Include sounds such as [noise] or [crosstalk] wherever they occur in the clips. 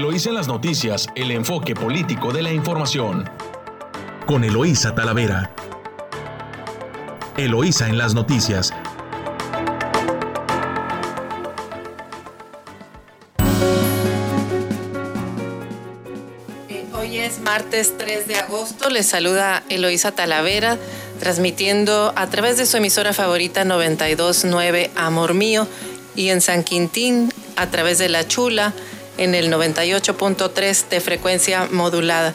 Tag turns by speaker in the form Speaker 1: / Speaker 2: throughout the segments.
Speaker 1: Eloísa en las noticias, el enfoque político de la información. Con Eloísa Talavera. Eloísa en las noticias.
Speaker 2: Eh, hoy es martes 3 de agosto. Les saluda Eloísa Talavera, transmitiendo a través de su emisora favorita 929 Amor Mío y en San Quintín a través de La Chula en el 98.3 de frecuencia modulada.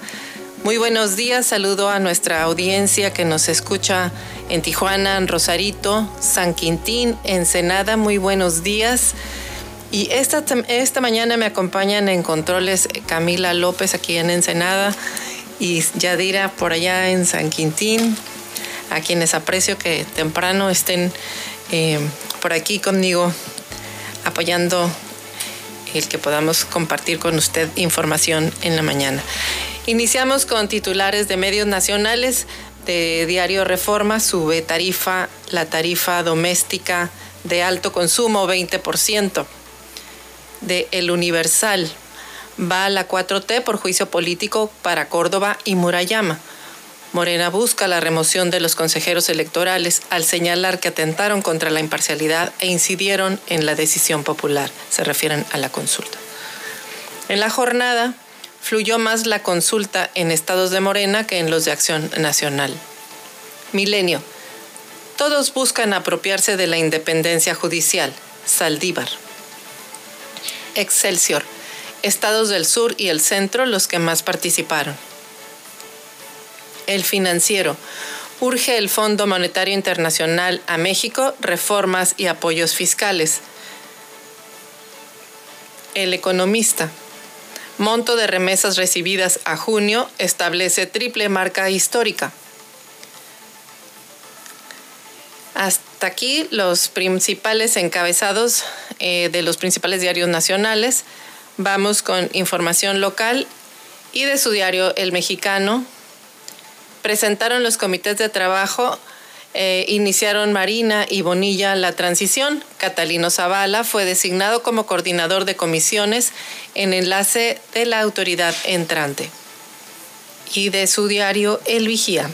Speaker 2: Muy buenos días, saludo a nuestra audiencia que nos escucha en Tijuana, en Rosarito, San Quintín, Ensenada, muy buenos días. Y esta, esta mañana me acompañan en controles Camila López aquí en Ensenada y Yadira por allá en San Quintín, a quienes aprecio que temprano estén eh, por aquí conmigo apoyando el que podamos compartir con usted información en la mañana. Iniciamos con titulares de medios nacionales de Diario Reforma, sube tarifa, la tarifa doméstica de alto consumo 20%. De El Universal, va a la 4T por juicio político para Córdoba y Murayama. Morena busca la remoción de los consejeros electorales al señalar que atentaron contra la imparcialidad e incidieron en la decisión popular. Se refieren a la consulta. En la jornada, fluyó más la consulta en estados de Morena que en los de Acción Nacional. Milenio. Todos buscan apropiarse de la independencia judicial. Saldívar. Excelsior. Estados del sur y el centro los que más participaron. El financiero. Urge el Fondo Monetario Internacional a México reformas y apoyos fiscales. El economista. Monto de remesas recibidas a junio establece triple marca histórica. Hasta aquí los principales encabezados eh, de los principales diarios nacionales. Vamos con información local y de su diario El Mexicano, presentaron los comités de trabajo, eh, iniciaron Marina y Bonilla la transición. Catalino Zavala fue designado como coordinador de comisiones en enlace de la autoridad entrante. Y de su diario El Vigía.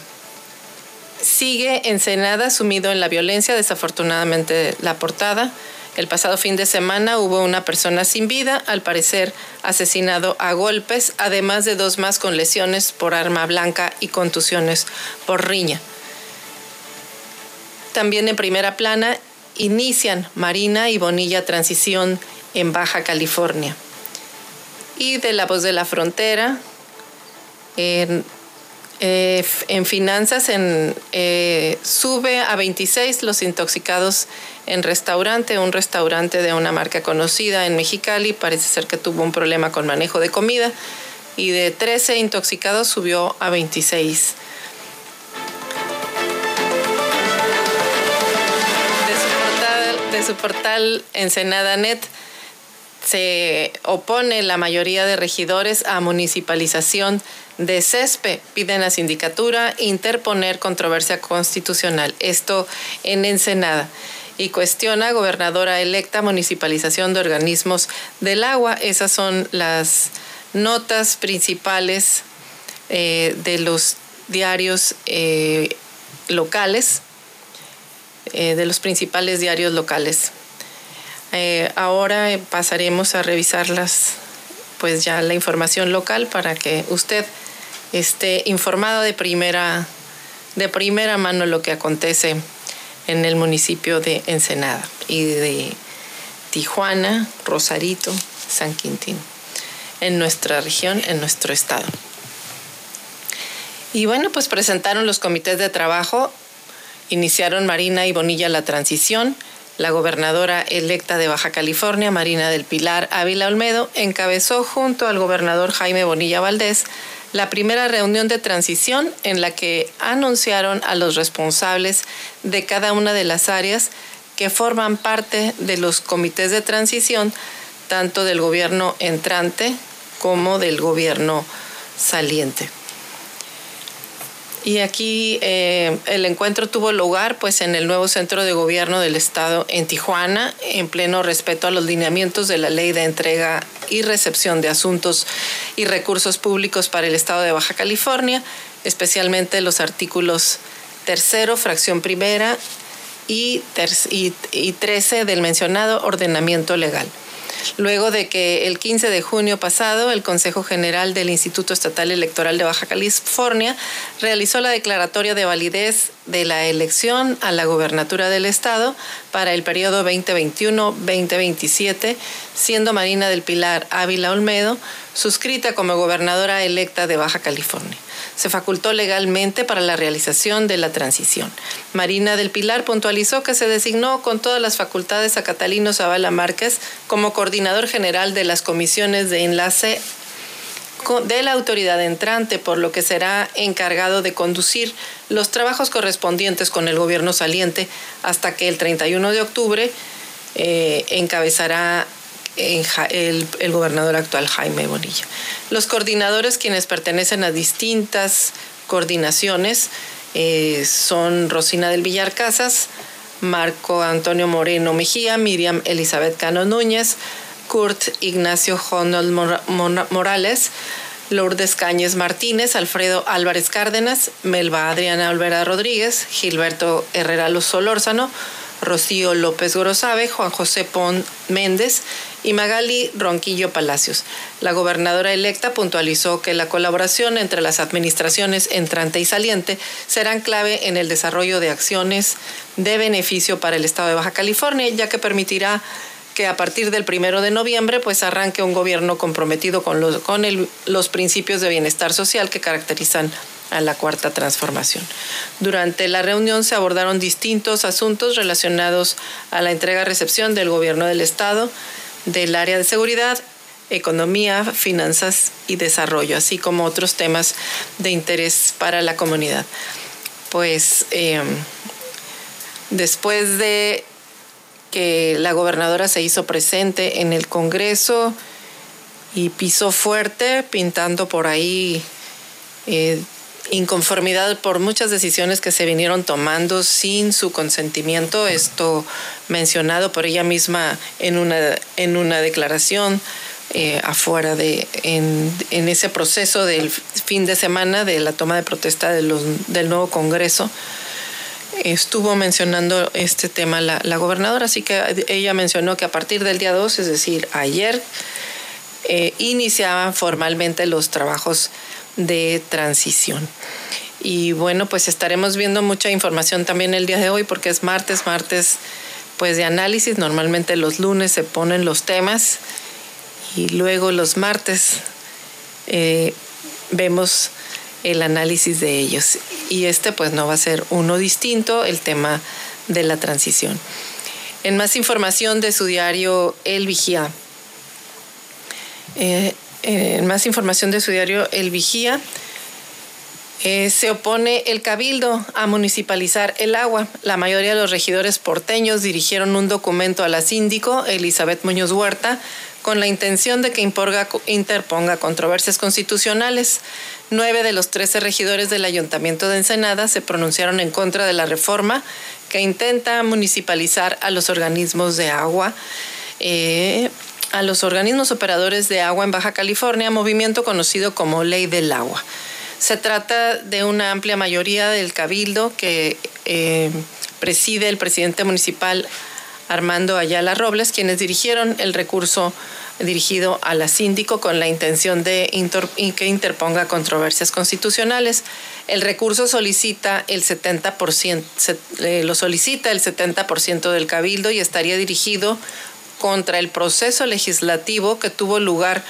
Speaker 2: Sigue Ensenada sumido en la violencia, desafortunadamente la portada. El pasado fin de semana hubo una persona sin vida, al parecer asesinado a golpes, además de dos más con lesiones por arma blanca y contusiones por riña. También en primera plana inician Marina y Bonilla transición en Baja California. Y de la voz de la frontera, en eh, finanzas en, eh, sube a 26 los intoxicados en restaurante, un restaurante de una marca conocida en Mexicali, parece ser que tuvo un problema con manejo de comida y de 13 intoxicados subió a 26. De su portal, de su portal Ensenada Net se opone la mayoría de regidores a municipalización de CESPE. Piden a sindicatura interponer controversia constitucional. Esto en Ensenada. Y cuestiona gobernadora electa municipalización de organismos del agua. Esas son las notas principales eh, de los diarios eh, locales, eh, de los principales diarios locales. ahora pasaremos a revisarlas, pues ya la información local para que usted esté informado de primera, de primera mano lo que acontece en el municipio de Ensenada y de Tijuana, Rosarito, San Quintín, en nuestra región, en nuestro estado. Y bueno, pues presentaron los comités de trabajo, iniciaron Marina y Bonilla la transición, la gobernadora electa de Baja California, Marina del Pilar Ávila Olmedo, encabezó junto al gobernador Jaime Bonilla Valdés la primera reunión de transición en la que anunciaron a los responsables de cada una de las áreas que forman parte de los comités de transición, tanto del gobierno entrante como del gobierno saliente. Y aquí eh, el encuentro tuvo lugar pues en el nuevo centro de gobierno del estado en Tijuana, en pleno respeto a los lineamientos de la ley de entrega y recepción de asuntos y recursos públicos para el estado de Baja California, especialmente los artículos tercero, fracción primera y, y 13 del mencionado ordenamiento legal luego de que el 15 de junio pasado el Consejo General del Instituto Estatal Electoral de Baja California realizó la declaratoria de validez de la elección a la gobernatura del estado para el periodo 2021-2027, siendo Marina del Pilar Ávila Olmedo suscrita como gobernadora electa de Baja California se facultó legalmente para la realización de la transición. Marina del Pilar puntualizó que se designó con todas las facultades a Catalino Zavala Márquez como coordinador general de las comisiones de enlace de la autoridad entrante, por lo que será encargado de conducir los trabajos correspondientes con el gobierno saliente hasta que el 31 de octubre eh, encabezará el, gobernador actual Jaime Bonilla. Los coordinadores quienes pertenecen a distintas coordinaciones eh, son Rosina del Villar Casas, Marco Antonio Moreno Mejía, Miriam Elizabeth Cano Núñez, Kurt Ignacio Honnold Morales, Lourdes Cáñez Martínez, Alfredo Álvarez Cárdenas, Melba Adriana Olvera Rodríguez, Gilberto Herrera Solórzano, Rocío López Gorosabe, Juan José Pon Méndez y Magali Ronquillo Palacios. La gobernadora electa puntualizó que la colaboración entre las administraciones entrante y saliente serán clave en el desarrollo de acciones de beneficio para el estado de Baja California, ya que permitirá que a partir del primero de noviembre pues arranque un gobierno comprometido con los, con los principios de bienestar social que caracterizan a la cuarta transformación. Durante la reunión se abordaron distintos asuntos relacionados a la entrega-recepción del gobierno del Estado, del área de seguridad, economía, finanzas y desarrollo, así como otros temas de interés para la comunidad. Pues em, después de que la gobernadora se hizo presente en el Congreso y pisó fuerte, pintando por ahí eh, inconformidad por muchas decisiones que se vinieron tomando sin su consentimiento, esto mencionado por ella misma en una, en una declaración eh, afuera de, en, ese proceso del fin de semana de la toma de protesta de los, del nuevo Congreso. Estuvo mencionando este tema la, la gobernadora, así que ella mencionó que a partir del día 2, es decir, ayer, eh, iniciaban formalmente los trabajos de transición. Y bueno, pues estaremos viendo mucha información también el día de hoy porque es martes, martes pues de análisis. Normalmente los lunes se ponen los temas y luego los martes eh, vemos el análisis de ellos. Y este pues no va a ser uno distinto, el tema de la transición. En más información de su diario El Vigía. Eh, en más información de su diario El Vigía, eh, se opone el cabildo a municipalizar el agua. La mayoría de los regidores porteños dirigieron un documento a la síndico, Elizabeth Muñoz Huerta, con la intención de que interponga controversias constitucionales. Nueve de los trece regidores del Ayuntamiento de Ensenada se pronunciaron en contra de la reforma que intenta municipalizar a los organismos de agua. Eh, a los organismos operadores de agua en Baja California, movimiento conocido como Ley del Agua. Se trata de una amplia mayoría del cabildo que eh, preside el presidente municipal Armando Ayala Robles, quienes dirigieron el recurso dirigido a la síndico con la intención de que interponga controversias constitucionales. El recurso solicita el 70%, eh, lo solicita el 70% del cabildo y estaría dirigido contra el proceso legislativo que tuvo lugar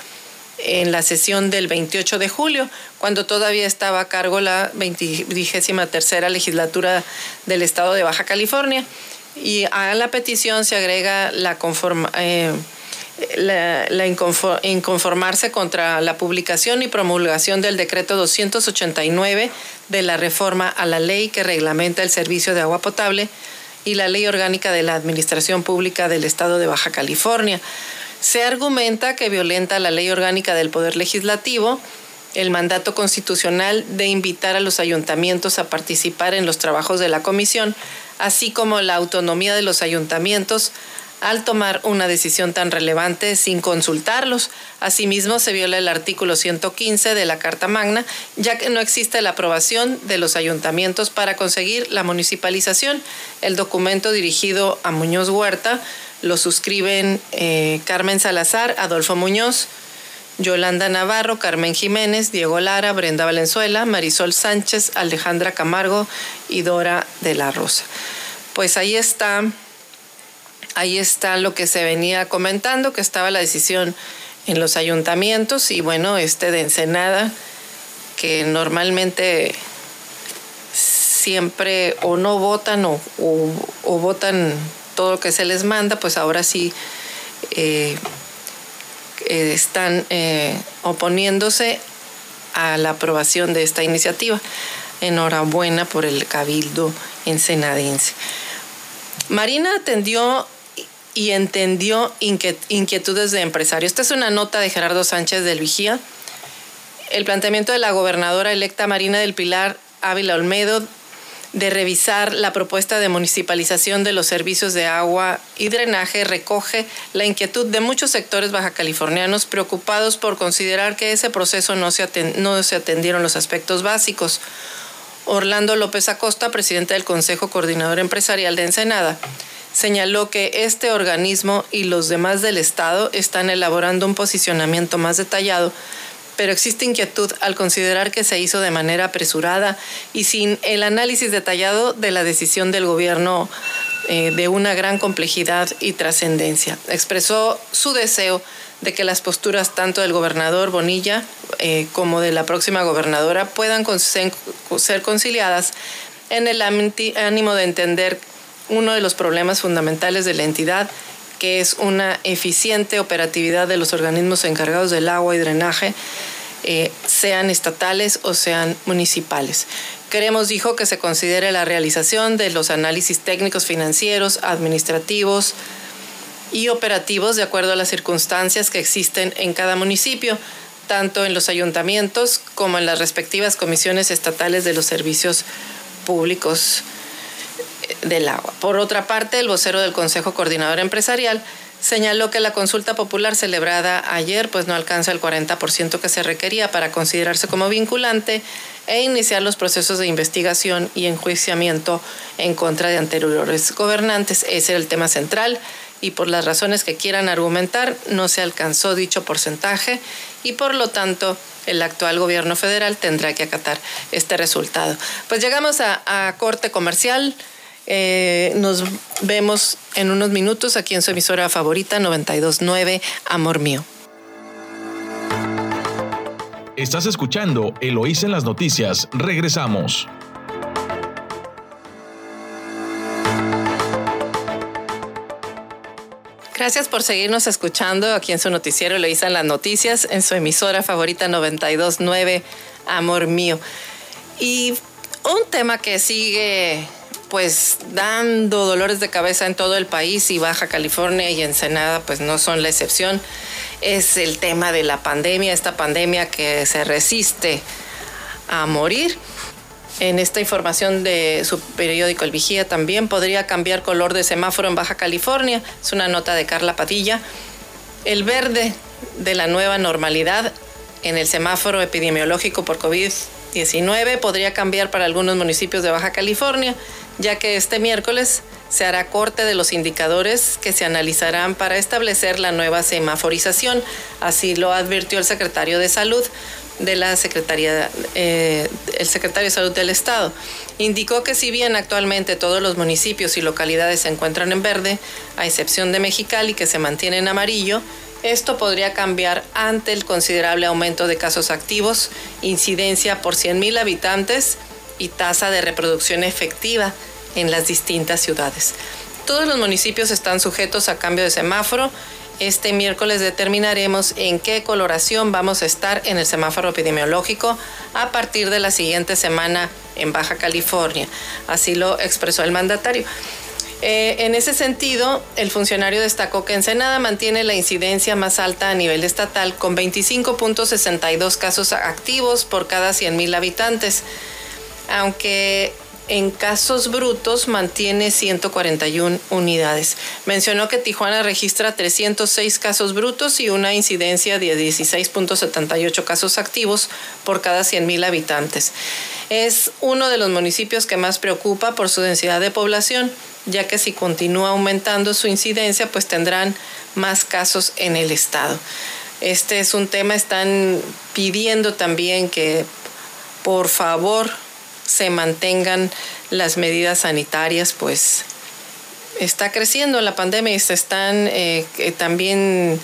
Speaker 2: en la sesión del 28 de julio, cuando todavía estaba a cargo la 23 legislatura del estado de Baja California. Y a la petición se agrega la, eh, la, inconformarse contra la publicación y promulgación del decreto 289 de la reforma a la ley que reglamenta el servicio de agua potable y la Ley Orgánica de la Administración Pública del Estado de Baja California. Se argumenta que violenta la Ley Orgánica del Poder Legislativo el mandato constitucional de invitar a los ayuntamientos a participar en los trabajos de la comisión, así como la autonomía de los ayuntamientos al tomar una decisión tan relevante sin consultarlos. Asimismo, se viola el artículo 115 de la Carta Magna, ya que no existe la aprobación de los ayuntamientos para conseguir la municipalización. El documento dirigido a Muñoz Huerta lo suscriben eh, Carmen Salazar, Adolfo Muñoz, Yolanda Navarro, Carmen Jiménez, Diego Lara, Brenda Valenzuela, Marisol Sánchez, Alejandra Camargo y Dora de la Rosa. Pues ahí está, ahí está lo que se venía comentando, que estaba la decisión en los ayuntamientos y bueno, este de Ensenada, que normalmente siempre o no votan o, votan todo lo que se les manda, pues ahora sí eh, eh, están eh, oponiéndose a la aprobación de esta iniciativa. Enhorabuena por el cabildo ensenadense. Marina atendió y entendió inquietudes de empresarios. Esta es una nota de Gerardo Sánchez del Vigía. El planteamiento de la gobernadora electa Marina del Pilar Ávila Olmedo de revisar la propuesta de municipalización de los servicios de agua y drenaje recoge la inquietud de muchos sectores baja californianos preocupados por considerar que ese proceso no se, no se atendieron los aspectos básicos. Orlando López Acosta, presidente del Consejo Coordinador Empresarial de Ensenada, señaló que este organismo y los demás del Estado están elaborando un posicionamiento más detallado pero existe inquietud al considerar que se hizo de manera apresurada y sin el análisis detallado de la decisión del gobierno eh, de una gran complejidad y trascendencia. Expresó su deseo de que las posturas tanto del gobernador Bonilla eh, como de la próxima gobernadora puedan ser conciliadas en el ánimo de entender uno de los problemas fundamentales de la entidad, que es una eficiente operatividad de los organismos encargados del agua y drenaje, eh, sean estatales o sean municipales. Queremos, dijo, que se considere la realización de los análisis técnicos financieros, administrativos y operativos de acuerdo a las circunstancias que existen en cada municipio, tanto en los ayuntamientos como en las respectivas comisiones estatales de los servicios públicos del agua. Por otra parte, el vocero del Consejo Coordinador Empresarial señaló que la consulta popular celebrada ayer pues no alcanza el 40% que se requería para considerarse como vinculante e iniciar los procesos de investigación y enjuiciamiento en contra de anteriores gobernantes. Ese era el tema central y por las razones que quieran argumentar no se alcanzó dicho porcentaje y por lo tanto el actual gobierno federal tendrá que acatar este resultado. Pues llegamos a, a corte comercial. Eh, nos vemos en unos minutos aquí en su emisora favorita 929 Amor Mío.
Speaker 1: Estás escuchando Eloísa en las noticias. Regresamos.
Speaker 2: Gracias por seguirnos escuchando aquí en su noticiero Eloísa en las noticias, en su emisora favorita 929 Amor Mío. Y un tema que sigue pues dando dolores de cabeza en todo el país y Baja California y Ensenada pues no son la excepción. Es el tema de la pandemia, esta pandemia que se resiste a morir. En esta información de su periódico El Vigía también podría cambiar color de semáforo en Baja California. Es una nota de Carla Padilla. El verde de la nueva normalidad en el semáforo epidemiológico por COVID-19 podría cambiar para algunos municipios de Baja California ya que este miércoles se hará corte de los indicadores que se analizarán para establecer la nueva semaforización. Así lo advirtió el secretario de Salud de la Secretaría, eh, el secretario de Salud del Estado. Indicó que si bien actualmente todos los municipios y localidades se encuentran en verde, a excepción de Mexicali que se mantiene en amarillo, esto podría cambiar ante el considerable aumento de casos activos, incidencia por 100.000 habitantes y tasa de reproducción efectiva en las distintas ciudades. Todos los municipios están sujetos a cambio de semáforo. Este miércoles determinaremos en qué coloración vamos a estar en el semáforo epidemiológico a partir de la siguiente semana en Baja California. Así lo expresó el mandatario. Eh, en ese sentido, el funcionario destacó que Ensenada mantiene la incidencia más alta a nivel estatal con 25.62 casos activos por cada 100.000 habitantes, aunque en casos brutos mantiene 141 unidades. Mencionó que Tijuana registra 306 casos brutos y una incidencia de 16.78 casos activos por cada 100.000 habitantes. Es uno de los municipios que más preocupa por su densidad de población, ya que si continúa aumentando su incidencia, pues tendrán más casos en el estado. Este es un tema, están pidiendo también que por favor se mantengan las medidas sanitarias, pues está creciendo la pandemia y se están eh, también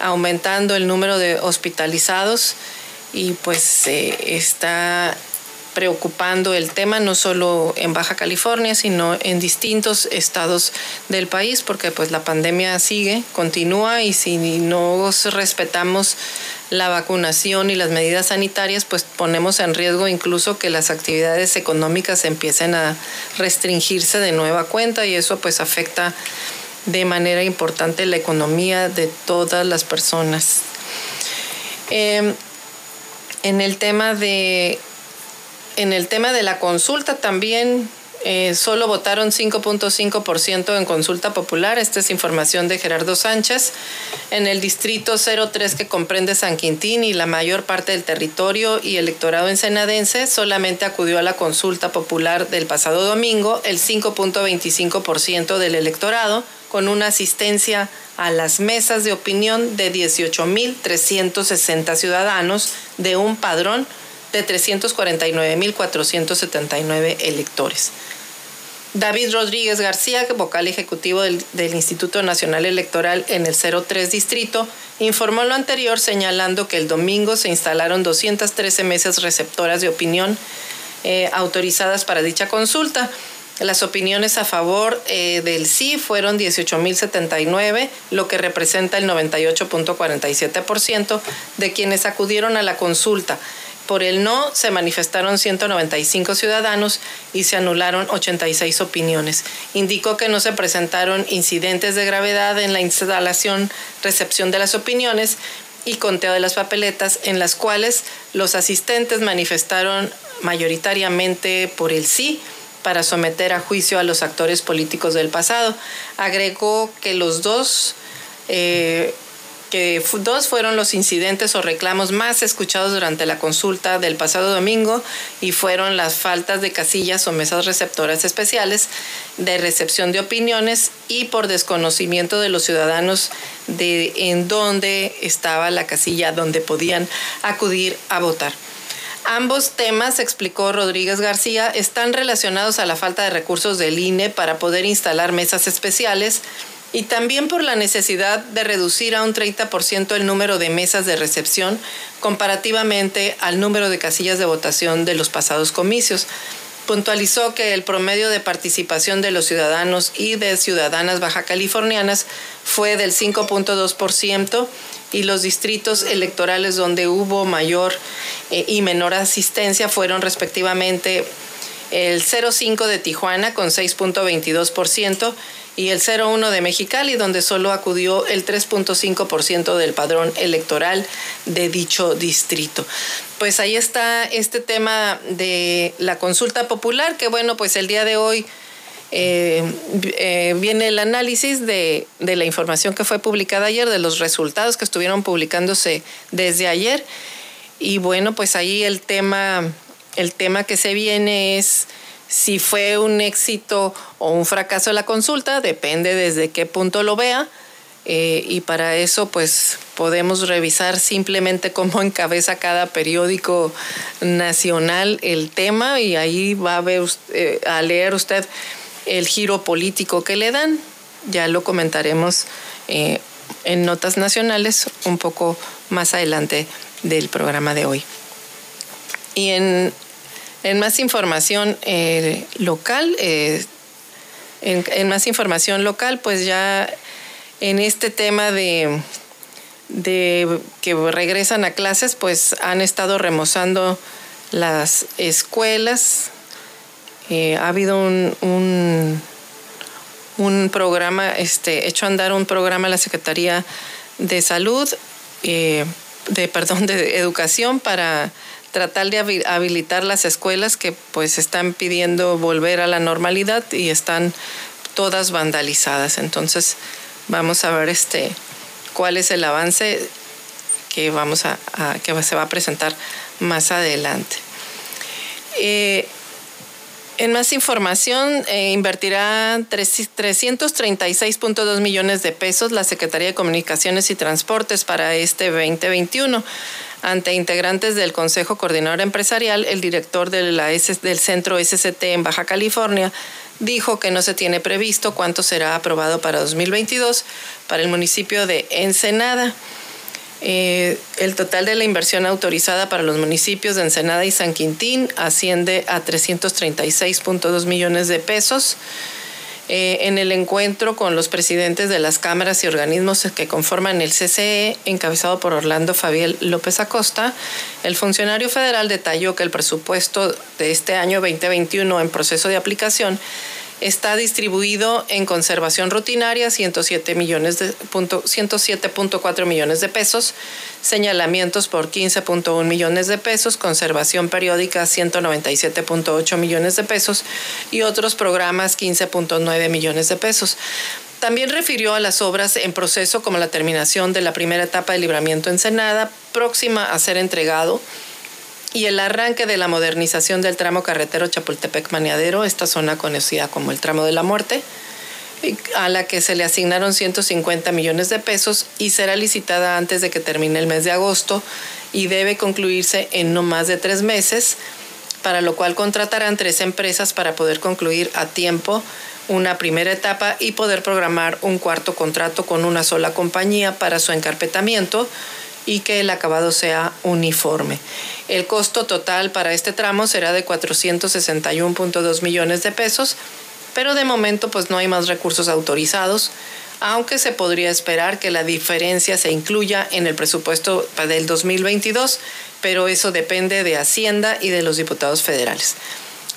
Speaker 2: aumentando el número de hospitalizados y pues está preocupando el tema no solo en Baja California, sino en distintos estados del país, porque pues la pandemia sigue, continúa y si no respetamos la vacunación y las medidas sanitarias, pues ponemos en riesgo incluso que las actividades económicas empiecen a restringirse de nueva cuenta y eso pues afecta de manera importante la economía de todas las personas. Em, en el tema de en el tema de la consulta también eh, solo votaron 5.5% en consulta popular. Esta es información de Gerardo Sánchez. En el distrito 03 que comprende San Quintín y la mayor parte del territorio y electorado ensenadense solamente acudió a la consulta popular del pasado domingo el 5.25% del electorado con una asistencia a las mesas de opinión de 18.360 ciudadanos de un padrón de 349.479 electores. David Rodríguez García, vocal ejecutivo del, Instituto Nacional Electoral en el 03 Distrito, informó lo anterior señalando que el domingo se instalaron 213 mesas receptoras de opinión eh, autorizadas para dicha consulta. Las opiniones a favor eh, del sí fueron 18.079, lo que representa el 98.47% de quienes acudieron a la consulta. Por el no se manifestaron 195 ciudadanos y se anularon 86 opiniones. Indicó que no se presentaron incidentes de gravedad en la instalación, recepción de las opiniones y conteo de las papeletas en las cuales los asistentes manifestaron mayoritariamente por el sí para someter a juicio a los actores políticos del pasado. Agregó que los dos eh, que dos fueron los incidentes o reclamos más escuchados durante la consulta del pasado domingo y fueron las faltas de casillas o mesas receptoras especiales de recepción de opiniones y por desconocimiento de los ciudadanos de en dónde estaba la casilla donde podían acudir a votar. Ambos temas, explicó Rodríguez García, están relacionados a la falta de recursos del INE para poder instalar mesas especiales y también por la necesidad de reducir a un 30% el número de mesas de recepción comparativamente al número de casillas de votación de los pasados comicios. Puntualizó que el promedio de participación de los ciudadanos y de ciudadanas baja californianas fue del 5.2% y los distritos electorales donde hubo mayor eh, y menor asistencia fueron respectivamente el 0.5 de Tijuana con 6.22% y el 01 de Mexicali, donde solo acudió el 3.5% del padrón electoral de dicho distrito. Pues ahí está este tema de la consulta popular, que bueno, pues el día de hoy eh, eh, viene el análisis de, de la información que fue publicada ayer, de los resultados que estuvieron publicándose desde ayer. Y bueno, pues ahí el tema, el tema que se viene es si fue un éxito o un fracaso la consulta, depende desde qué punto lo vea. Eh, y para eso pues podemos revisar simplemente [laughs] cómo encabeza cada periódico nacional el tema y ahí va a, ver, eh, a leer usted el giro político que le dan. Ya lo comentaremos eh, en notas nacionales un poco más adelante del programa de hoy. Y en en más información eh, local, eh, en, más información local, pues ya en este tema de, de que regresan a clases, pues han estado remozando las escuelas. Eh, ha habido un, un programa, este, hecho andar un programa a la Secretaría de Salud, de, perdón, de Educación para tratar de habilitar las escuelas que pues están pidiendo volver a la normalidad y están todas vandalizadas. Entonces, vamos a ver este cuál es el avance que vamos a, que se va a presentar más adelante. Eh, en más información, eh, invertirá 336.2 millones de pesos la Secretaría de Comunicaciones y Transportes para este 2021. Ante integrantes del Consejo Coordinador Empresarial, el director de la del Centro SCT en Baja California dijo que no se tiene previsto cuánto será aprobado para 2022 para el municipio de Ensenada. Eh, el total de la inversión autorizada para los municipios de Ensenada y San Quintín asciende a 336.2 millones de pesos. Eh, en el encuentro con los presidentes de las cámaras y organismos que conforman el CCE, encabezado por Orlando Fabiel López Acosta, el funcionario federal detalló que el presupuesto de este año 2021 en proceso de aplicación está distribuido en conservación rutinaria 107 millones de 107.4 millones de pesos, señalamientos por 15.1 millones de pesos, conservación periódica 197.8 millones de pesos. Y otros programas 15.9 millones de pesos. También refirió a las obras en proceso como la terminación de la primera etapa de libramiento en Senada, próxima a ser entregado y el arranque de la modernización del tramo carretero Chapultepec-Maniadero, esta zona conocida como el tramo de la muerte, a la que se le asignaron 150 millones de pesos y será licitada antes de que termine el mes de agosto y debe concluirse en no más de tres meses, para lo cual contratarán tres empresas para poder concluir a tiempo una primera etapa y poder programar un cuarto contrato con una sola compañía para su encarpetamiento y que el acabado sea uniforme. El costo total para este tramo será de 461.2 millones de pesos, pero de momento pues no hay más recursos autorizados, aunque se podría esperar que la diferencia se incluya en el presupuesto del 2022, pero eso depende de Hacienda y de los diputados federales.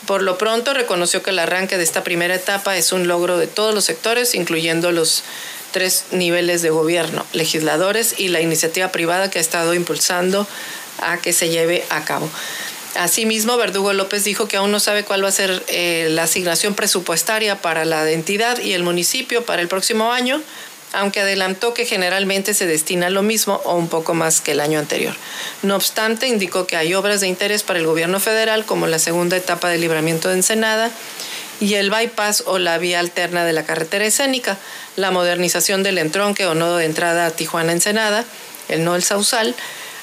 Speaker 2: Por lo pronto reconoció que el arranque de esta primera etapa es un logro de todos los sectores, incluyendo los tres niveles de gobierno, legisladores y la iniciativa privada que ha estado impulsando a que se lleve a cabo. Asimismo, Verdugo López dijo que aún no sabe cuál va a ser eh, la asignación presupuestaria para la entidad y el municipio para el próximo año, aunque adelantó que generalmente se destina lo mismo o un poco más que el año anterior. No obstante, indicó que hay obras de interés para el gobierno federal, como la segunda etapa de libramiento de Ensenada y el bypass o la vía alterna de la carretera escénica, la modernización del entronque o nodo de entrada a Tijuana-Ensenada, el nodo del Sausal,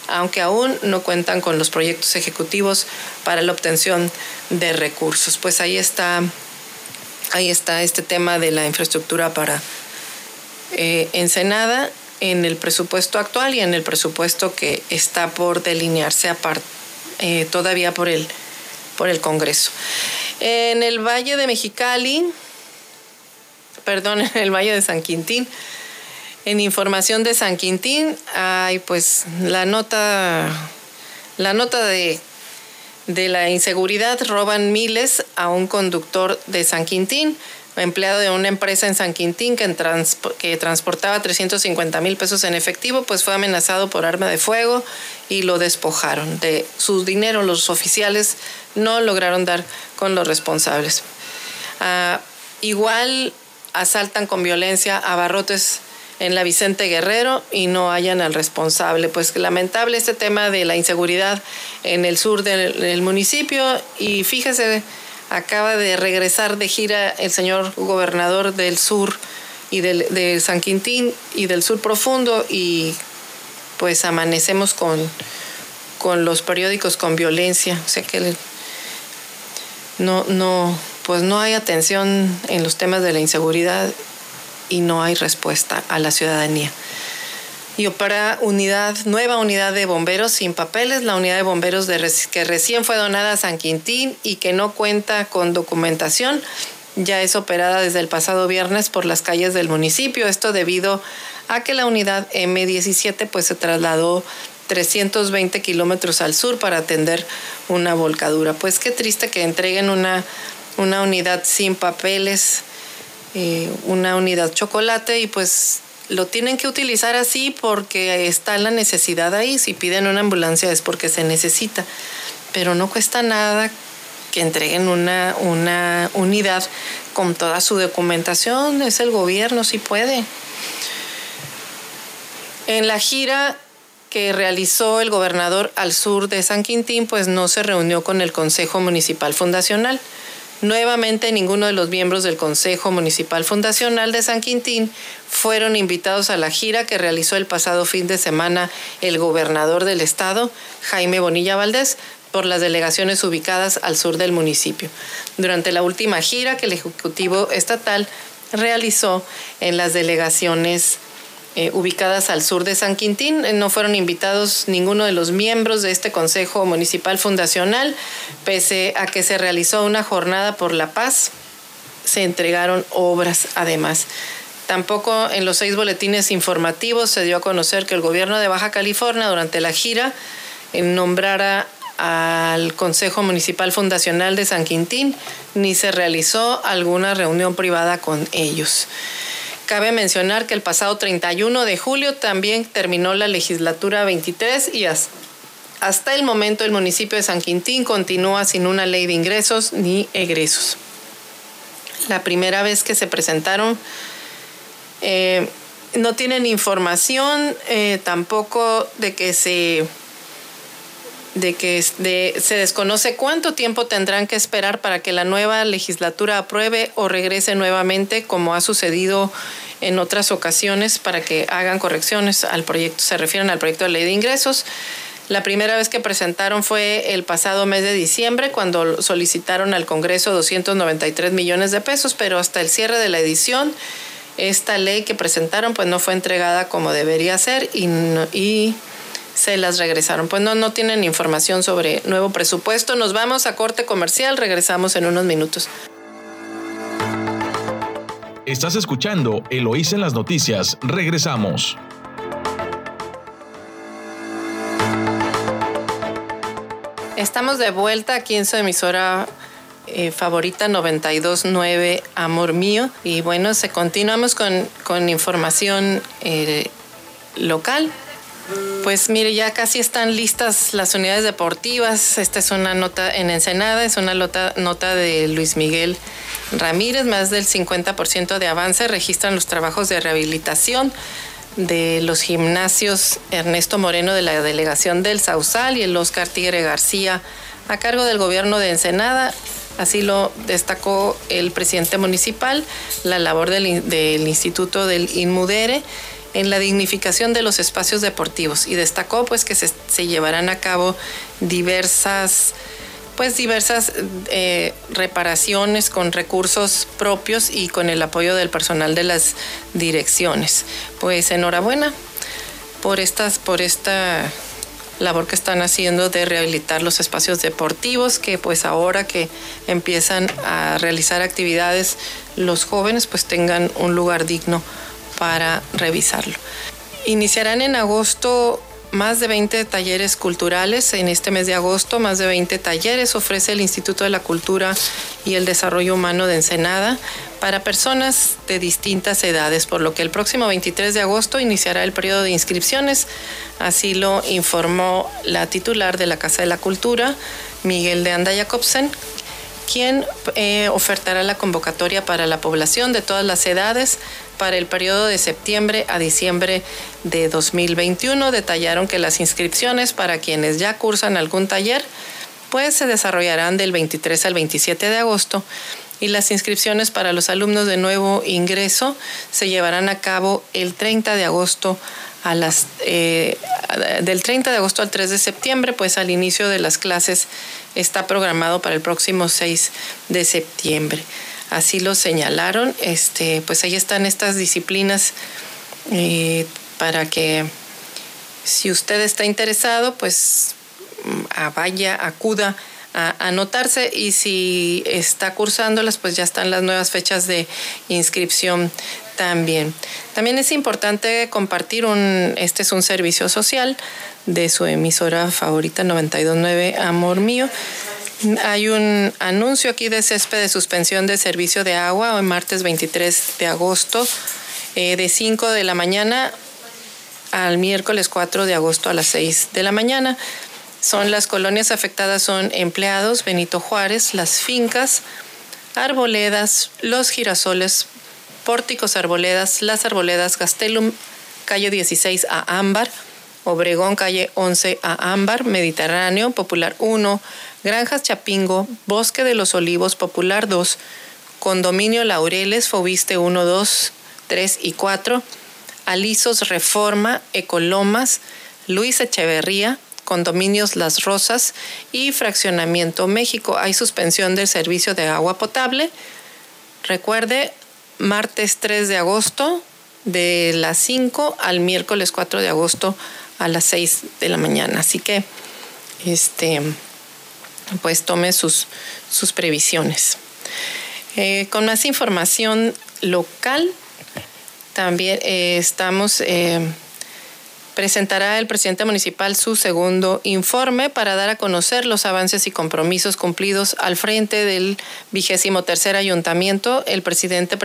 Speaker 2: aunque aún no cuentan con los proyectos ejecutivos para la obtención de recursos. Pues ahí está, ahí está este tema de la infraestructura para eh, Ensenada en el presupuesto actual y en el presupuesto que está por delinearse eh, todavía por el, por el Congreso. En el Valle de Mexicali, perdón, en [laughs] el Valle de San Quintín, en información de San Quintín hay pues la nota, la nota de, de la inseguridad, roban miles a un conductor de San Quintín, empleado de una empresa en San Quintín que, que transportaba 350 mil pesos en efectivo, pues fue amenazado por arma de fuego y lo despojaron de su dinero. Los oficiales no lograron dar con los responsables. Ah, igual asaltan con violencia a barrotes en la Vicente Guerrero y no hayan al responsable. Pues lamentable este tema de la inseguridad en el sur del, municipio y fíjese, acaba de regresar de gira el señor gobernador del sur y del, de San Quintín y del sur profundo y pues amanecemos con, con los periódicos con violencia. O sea que no, no, pues no hay atención en los temas de la inseguridad y no hay respuesta a la ciudadanía. Y opera unidad, nueva unidad de bomberos sin papeles, la unidad de bomberos que recién fue donada a San Quintín y que no cuenta con documentación, ya es operada desde el pasado viernes por las calles del municipio. Esto debido a que la unidad M17 pues se trasladó 320 kilómetros al sur para atender una volcadura. Pues qué triste que entreguen una, una unidad sin papeles eh, una unidad chocolate y pues lo tienen que utilizar así porque está la necesidad ahí. Si piden una ambulancia es porque se necesita, pero no cuesta nada que entreguen una, una unidad con toda su documentación. Es el gobierno, si puede. En la gira que realizó el gobernador al sur de San Quintín, pues no se reunió con el Consejo Municipal Fundacional. Nuevamente, ninguno de los miembros del Consejo Municipal Fundacional de San Quintín fueron invitados a la gira que realizó el pasado fin de semana el gobernador del estado, Jaime Bonilla Valdés, por las delegaciones ubicadas al sur del municipio. Durante la última gira que el Ejecutivo Estatal realizó en las delegaciones eh, ubicadas al sur de San Quintín. Eh, no fueron invitados ninguno de los miembros de este Consejo Municipal Fundacional, pese a que se realizó una jornada por la paz. Se entregaron obras además. Tampoco en los seis boletines informativos se dio a conocer que el gobierno de Baja California durante la gira eh, nombrara al Consejo Municipal Fundacional de San Quintín, ni se realizó alguna reunión privada con ellos. Cabe mencionar que el pasado 31 de julio también terminó la legislatura 23 y hasta el momento el municipio de San Quintín continúa sin una ley de ingresos ni egresos. La primera vez que se presentaron eh, no tienen información eh, tampoco de que se de que se desconoce cuánto tiempo tendrán que esperar para que la nueva legislatura apruebe o regrese nuevamente, como ha sucedido en otras ocasiones, para que hagan correcciones al proyecto. Se refieren al proyecto de ley de ingresos. La primera vez que presentaron fue el pasado mes de diciembre, cuando solicitaron al Congreso 293 millones de pesos, pero hasta el cierre de la edición, esta ley que presentaron pues no fue entregada como debería ser y, y se las regresaron. Pues no, no tienen información sobre nuevo presupuesto. Nos vamos a corte comercial, regresamos en unos minutos.
Speaker 1: Estás escuchando Eloís en las noticias. Regresamos.
Speaker 2: Estamos de vuelta aquí en su emisora eh, favorita 929 Amor Mío. Y bueno, se continuamos con, con información eh, local. Pues mire, ya casi están listas las unidades deportivas. Esta es una nota en Ensenada, es una nota, nota de Luis Miguel Ramírez. Más del 50% de avance registran los trabajos de rehabilitación de los gimnasios Ernesto Moreno de la delegación del Sausal y el Oscar Tigre García a cargo del gobierno de Ensenada. Así lo destacó el presidente municipal, la labor del, Instituto del Inmudere en la dignificación de los espacios deportivos y destacó pues que se, llevarán a cabo diversas pues diversas eh, reparaciones con recursos propios y con el apoyo del personal de las direcciones. Pues enhorabuena por estas por esta labor que están haciendo de rehabilitar los espacios deportivos que pues ahora que empiezan a realizar actividades los jóvenes pues tengan un lugar digno para revisarlo. Iniciarán en agosto más de 20 talleres culturales. En este mes de agosto, más de 20 talleres ofrece el Instituto de la Cultura y el Desarrollo Humano de Ensenada para personas de distintas edades, por lo que el próximo 23 de agosto iniciará el periodo de inscripciones. Así lo informó la titular de la Casa de la Cultura, Miguel de Anda Jacobsen, quien eh, ofertará la convocatoria para la población de todas las edades para el periodo de septiembre a diciembre de 2021. Detallaron que las inscripciones para quienes ya cursan algún taller pues se desarrollarán del 23 al 27 de agosto y las inscripciones para los alumnos de nuevo ingreso se llevarán a cabo el 30 de agosto a las eh, del 30 de agosto al 3 de septiembre, pues al inicio de las clases está programado para el próximo 6 de septiembre así lo señalaron. Este, pues ahí están estas disciplinas eh, para que si usted está interesado, pues mm, vaya, acuda a anotarse y si está cursándolas, pues ya están las nuevas fechas de inscripción también. También es importante compartir un, este es un servicio social de su emisora favorita 929 Amor Mío Hay un anuncio aquí de césped de suspensión de servicio de agua hoy martes 23 de agosto eh, de 5 de la mañana al miércoles 4 de agosto a las 6 de la mañana. Son las colonias afectadas son empleados, Benito Juárez, las fincas, arboledas, los girasoles, pórticos arboledas, las arboledas, Gastelum, calle 16 a Ámbar, Obregón, calle 11 a Ámbar, Mediterráneo, Popular 1, Granjas Chapingo, Bosque de los Olivos, Popular 2, Condominio Laureles, Fobiste 1, 2, 3 y 4, Alisos Reforma, Ecolomas, Luis Echeverría, Condominios Las Rosas y Fraccionamiento México. Hay suspensión del servicio de agua potable. Recuerde, martes 3 de agosto de las 5 al miércoles 4 de agosto a las 6 de la mañana. Así que, este, pues tome sus, sus previsiones. Eh, con más información local, también eh, estamos, eh, presentará el presidente municipal su segundo informe para dar a conocer los avances y compromisos cumplidos al frente del vigésimo tercer ayuntamiento. El presidente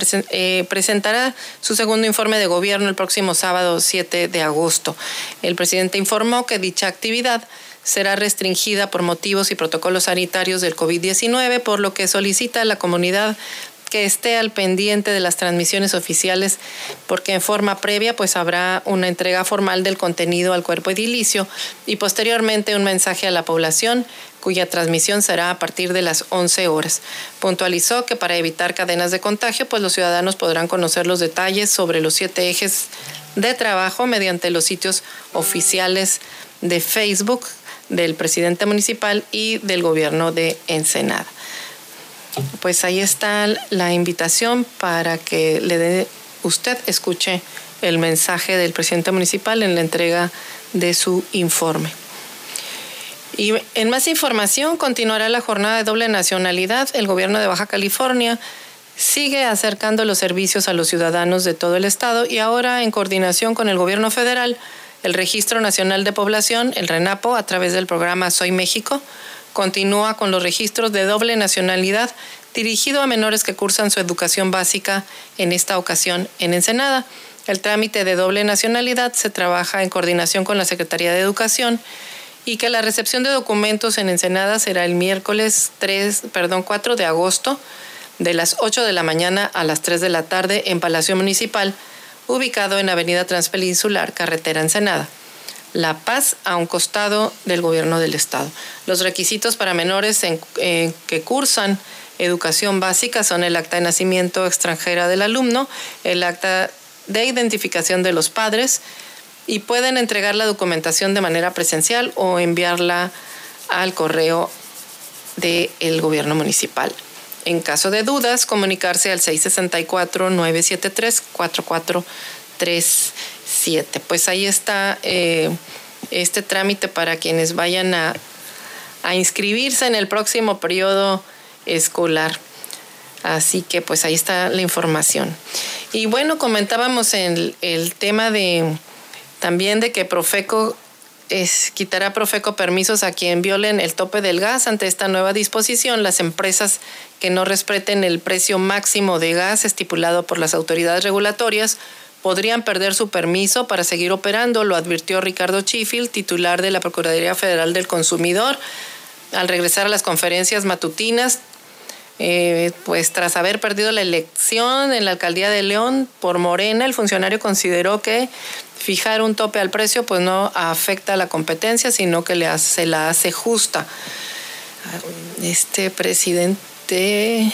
Speaker 2: presentará su segundo informe de gobierno el próximo sábado 7 de agosto. El presidente informó que dicha actividad será restringida por motivos y protocolos sanitarios del COVID-19, por lo que solicita a la comunidad que esté al pendiente de las transmisiones oficiales, porque en forma previa pues habrá una entrega formal del contenido al cuerpo edilicio y posteriormente un mensaje a la población cuya transmisión será a partir de las 11 horas. Puntualizó que para evitar cadenas de contagio, pues los ciudadanos podrán conocer los detalles sobre los siete ejes de trabajo mediante los sitios oficiales de Facebook del presidente municipal y del gobierno de Ensenada pues ahí está la invitación para que le dé usted escuche el mensaje del presidente municipal en la entrega de su informe. Y en más información, continuará la jornada de doble nacionalidad. El gobierno de Baja California sigue acercando los servicios a los ciudadanos de todo el estado y ahora en coordinación con el gobierno federal, el Registro Nacional de Población, el RENAPO, a través del programa Soy México, continúa con los registros de doble nacionalidad dirigido a menores que cursan su educación básica, en esta ocasión en Ensenada. El trámite de doble nacionalidad se trabaja en coordinación con la Secretaría de Educación y que la recepción de documentos en Ensenada será el miércoles 3, perdón, 4 de agosto de las 8 de la mañana a las 3 de la tarde en Palacio Municipal, ubicado en Avenida Transpeninsular, Carretera Ensenada. La Paz a un costado del gobierno del Estado. Los requisitos para menores eh, que cursan educación básica son el acta de nacimiento extranjera del alumno, el acta de identificación de los padres y pueden entregar la documentación de manera presencial o enviarla al correo del gobierno municipal. En caso de dudas, comunicarse al 664-973-4433 pues ahí está eh, este trámite para quienes vayan a, inscribirse en el próximo periodo escolar. Así que pues ahí está la información. Y bueno, comentábamos el, el tema de también de que Profeco es, quitará Profeco permisos a quien violen el tope del gas. Ante esta nueva disposición, las empresas que no respeten el precio máximo de gas estipulado por las autoridades regulatorias podrían perder su permiso para seguir operando, lo advirtió Ricardo Chifil, titular de la Procuraduría Federal del Consumidor, al regresar a las conferencias matutinas. Eh, pues tras haber perdido la elección en la alcaldía de León por Morena, el funcionario consideró que fijar un tope al precio pues no afecta a la competencia, sino que le se la hace justa. Este presidente,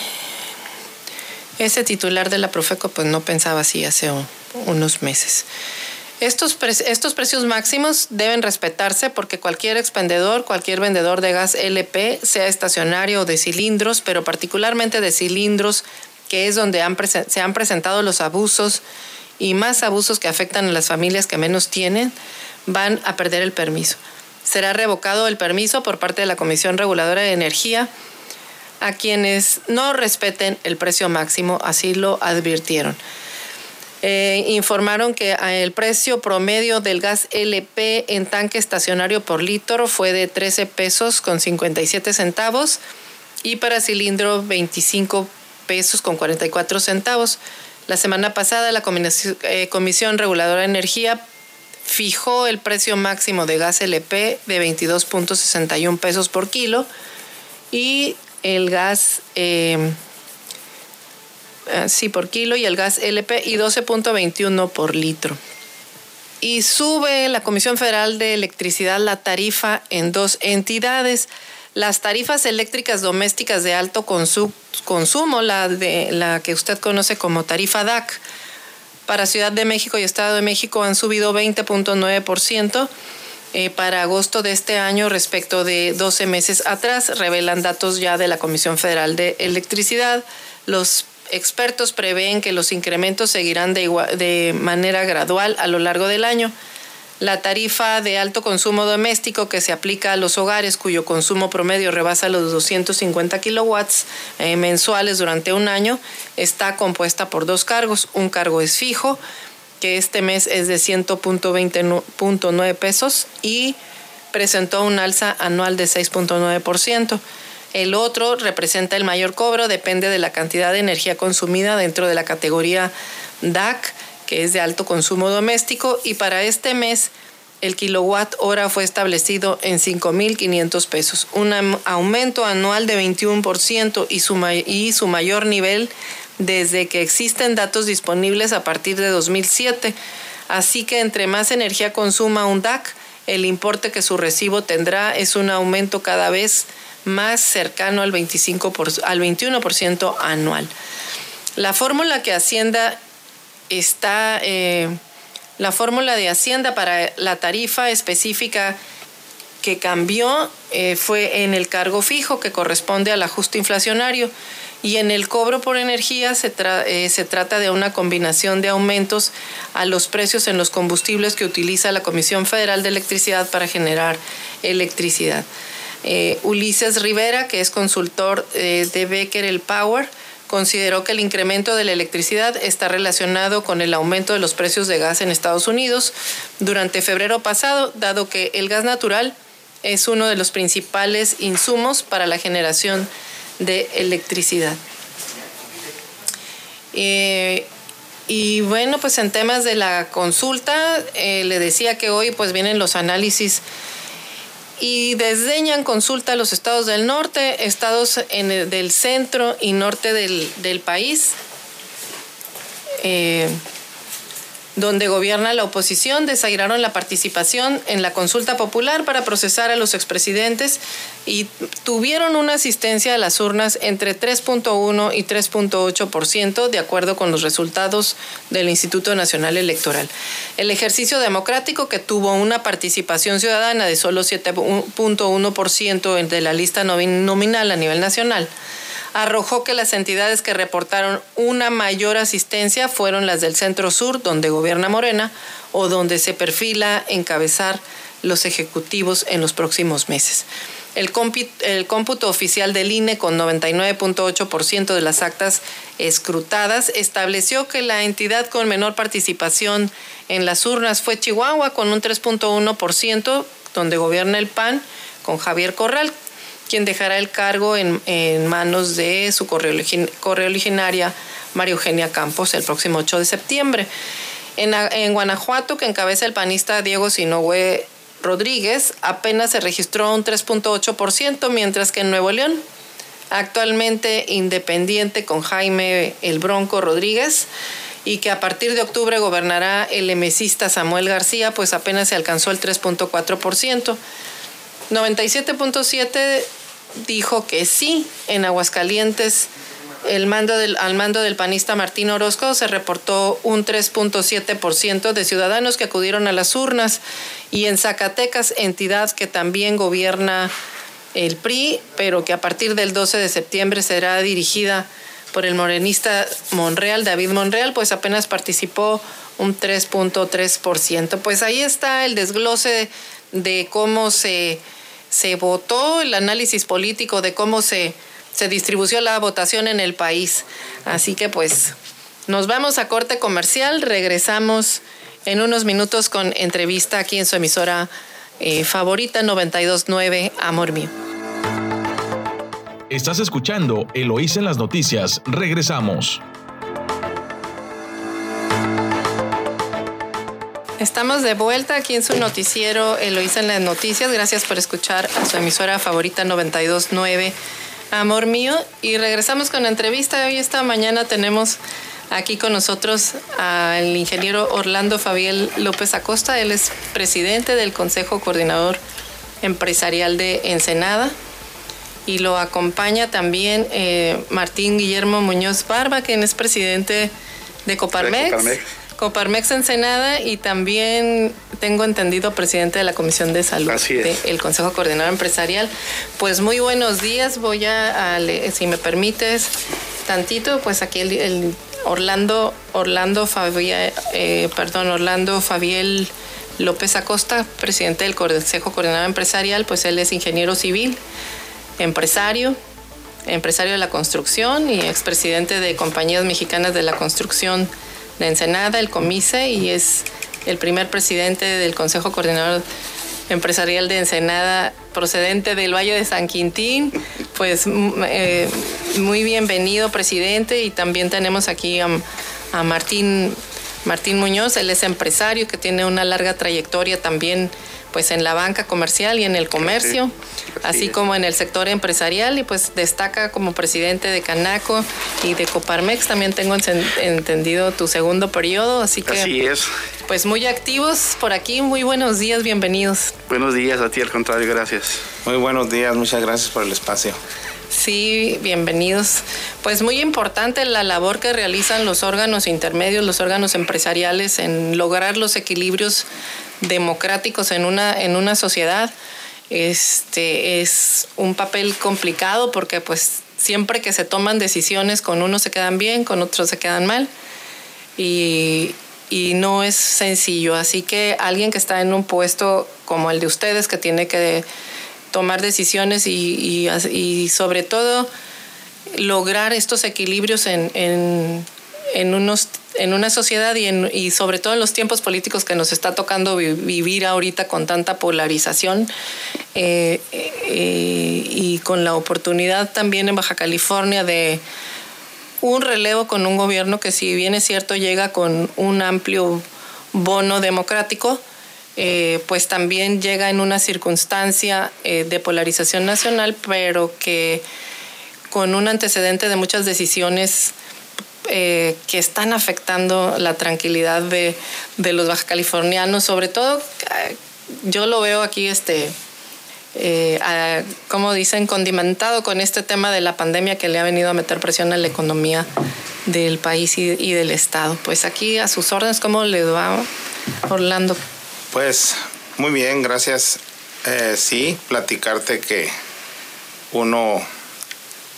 Speaker 2: ese titular de la Profeco pues no pensaba así hace un unos meses. Estos, estos precios máximos deben respetarse porque cualquier expendedor, cualquier vendedor de gas LP, sea estacionario o de cilindros, pero particularmente de cilindros, que es donde se han presentado los abusos y más abusos que afectan a las familias que menos tienen, van a perder el permiso. Será revocado el permiso por parte de la Comisión Reguladora de Energía a quienes no respeten el precio máximo, así lo advirtieron. Eh, informaron que el precio promedio del gas LP en tanque estacionario por litro fue de 13 pesos con 57 centavos y para cilindro 25 pesos con 44 centavos. La semana pasada la eh, Comisión Reguladora de Energía fijó el precio máximo de gas LP de 22.61 pesos por kilo y el gas Ah, sí, por kilo y el gas LP y 12.21 por litro. Y sube la Comisión Federal de Electricidad la tarifa en dos entidades. Las tarifas eléctricas domésticas de alto consumo, la, de, la que usted conoce como tarifa DAC, para Ciudad de México y Estado de México han subido 20.9%. Eh, para agosto de este año respecto de 12 meses atrás, revelan datos ya de la Comisión Federal de Electricidad. Los expertos prevén que los incrementos seguirán de, manera gradual a lo largo del año. La tarifa de alto consumo doméstico que se aplica a los hogares cuyo consumo promedio rebasa los 250 kilowatts eh, mensuales durante un año está compuesta por dos cargos. Un cargo es fijo, que este mes es de 100.29 pesos y presentó un alza anual de 6.9%. El otro representa el mayor cobro, depende de la cantidad de energía consumida dentro de la categoría DAC, que es de alto consumo doméstico, y para este mes el kilowatt hora fue establecido en 5.500 pesos, un aumento anual de 21% y su, y su mayor nivel desde que existen datos disponibles a partir de 2007. Así que entre más energía consuma un DAC, el importe que su recibo tendrá es un aumento cada vez cercano al, 25 al 21% anual. La fórmula que Hacienda está, eh, la fórmula de Hacienda para la tarifa específica que cambió eh, fue en el cargo fijo que corresponde al ajuste inflacionario y en el cobro por energía se, eh, se, trata de una combinación de aumentos a los precios en los combustibles que utiliza la Comisión Federal de Electricidad para generar electricidad. Eh, Ulises Rivera, que es consultor eh, de Becker el Power, consideró que el incremento de la electricidad está relacionado con el aumento de los precios de gas en Estados Unidos durante febrero pasado, dado que el gas natural es uno de los principales insumos para la generación de electricidad. Eh, y bueno, pues en temas de la consulta, le decía que hoy pues vienen los análisis y desdeñan consulta a los estados del norte, estados en del centro y norte del, del país. Eh, donde gobierna la oposición, desairaron la participación en la consulta popular para procesar a los expresidentes y tuvieron una asistencia a las urnas entre 3.1 y 3.8% de acuerdo con los resultados del Instituto Nacional Electoral. El ejercicio democrático que tuvo una participación ciudadana de solo 7.1% de la lista nominal a nivel nacional arrojó que las entidades que reportaron una mayor asistencia fueron las del centro sur, donde gobierna Morena, o donde se perfila encabezar los ejecutivos en los próximos meses. El, cómputo oficial del INE, con 99.8% de las actas escrutadas, estableció que la entidad con menor participación en las urnas fue Chihuahua, con un 3.1%, donde gobierna el PAN, con Javier Corral, quien dejará el cargo en, manos de su correo, originaria, María Eugenia Campos, el próximo 8 de septiembre. En, en Guanajuato, que encabeza el panista Diego Sinogüe Rodríguez, apenas se registró un 3.8%, mientras que en Nuevo León, actualmente independiente con Jaime El Bronco Rodríguez, y que a partir de octubre gobernará el emesista Samuel García, pues apenas se alcanzó el 3.4%. 97.7 dijo que sí, en Aguascalientes el mando del, al mando del panista Martín Orozco se reportó un 3.7% de ciudadanos que acudieron a las urnas y en Zacatecas, entidad que también gobierna el PRI, pero que a partir del 12 de septiembre será dirigida por el morenista Monreal, David Monreal, pues apenas participó un 3.3%. Pues ahí está el desglose de cómo se se votó el análisis político de cómo se, se distribuyó la votación en el país. Así que pues Nos vamos a corte comercial, regresamos en unos minutos con entrevista aquí en su emisora eh, favorita 929 Amor Mío.
Speaker 1: Estás escuchando Eloís en las noticias. Regresamos.
Speaker 2: Estamos de vuelta aquí en su noticiero Eloísa en las noticias. Gracias por escuchar a su emisora favorita 929 Amor Mío. Y regresamos con la entrevista. Hoy esta mañana tenemos aquí con nosotros al ingeniero Orlando Fabiel López Acosta. Él es presidente del Consejo Coordinador Empresarial de Ensenada. Y lo acompaña también eh, Martín Guillermo Muñoz Barba, quien es presidente de Coparmex. Coparmex Ensenada y también tengo entendido presidente de la Comisión de Salud del Consejo Coordinador Empresarial. Pues muy buenos días, voy a, si me permites tantito, pues aquí el, Orlando Orlando Fabiel, eh, perdón, Orlando Fabiel López Acosta, presidente del Consejo Coordinador Empresarial, pues él es ingeniero civil, empresario, empresario de la construcción y expresidente de compañías mexicanas de la construcción de Ensenada, el COMICE, y es el primer presidente del Consejo Coordinador Empresarial de Ensenada, procedente del Valle de San Quintín. Pues eh, muy bienvenido, presidente, y también tenemos aquí a, Martín, Martín Muñoz, él es empresario que tiene una larga trayectoria también pues en la banca comercial y en el comercio, así como en el sector empresarial y pues destaca como presidente de Canaco y de Coparmex. También tengo entendido tu segundo periodo, así que
Speaker 3: así es.
Speaker 2: Pues muy activos por aquí. Muy buenos días, bienvenidos.
Speaker 3: Buenos días a ti, al contrario, gracias.
Speaker 4: Muy buenos días, muchas gracias por el espacio.
Speaker 2: Sí, bienvenidos. Pues muy importante la labor que realizan los órganos intermedios, los órganos empresariales en lograr los equilibrios democráticos en una, en una sociedad. Este es un papel complicado porque pues siempre que se toman decisiones con unos se quedan bien, con otros se quedan mal. Y, no es sencillo. Así que alguien que está en un puesto como el de ustedes, que tiene que tomar decisiones y, y, sobre todo lograr estos equilibrios en, en unos en una sociedad y, en, y sobre todo en los tiempos políticos que nos está tocando vivir ahorita con tanta polarización eh, eh, y con la oportunidad también en Baja California de un relevo con un gobierno que si bien es cierto llega con un amplio bono democrático, eh, pues también llega en una circunstancia de polarización nacional, pero que con un antecedente de muchas decisiones eh, que están afectando la tranquilidad de, los baja californianos, sobre todo eh, yo lo veo aquí, este, eh, como dicen, condimentado con este tema de la pandemia que le ha venido a meter presión a la economía del país y, del Estado. Pues aquí a sus órdenes, ¿cómo le va Orlando?
Speaker 4: Pues muy bien, gracias. sí, platicarte que uno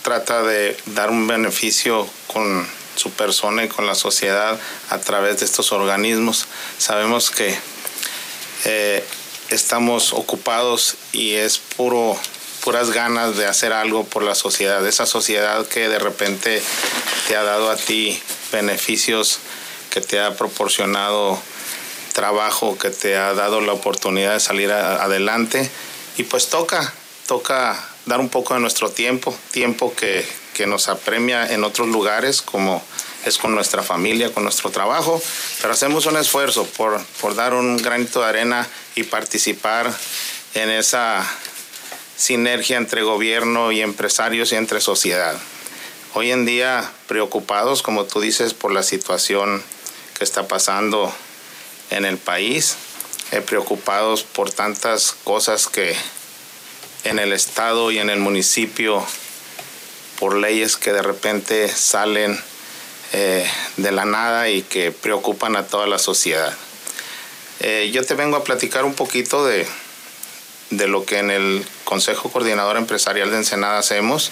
Speaker 4: trata de dar un beneficio con su persona y con la sociedad a través de estos organismos. Sabemos que eh, estamos ocupados y es puro puras ganas de hacer algo por la sociedad, esa sociedad que de repente te ha dado a ti beneficios, que te ha proporcionado trabajo, que te ha dado la oportunidad de salir adelante y pues toca, toca dar un poco de nuestro tiempo, tiempo que, que nos apremia en otros lugares, como es con nuestra familia, con nuestro trabajo, pero hacemos un esfuerzo por, por dar un granito de arena y participar en esa sinergia entre gobierno y empresarios y entre sociedad. Hoy en día preocupados, como tú dices, por la situación que está pasando en el país, eh, preocupados por tantas cosas que en el estado y en el municipio por leyes que de repente salen eh, de la nada y que preocupan a toda la sociedad. Eh, yo te vengo a platicar un poquito de, de lo que en el Consejo Coordinador Empresarial de Ensenada hacemos.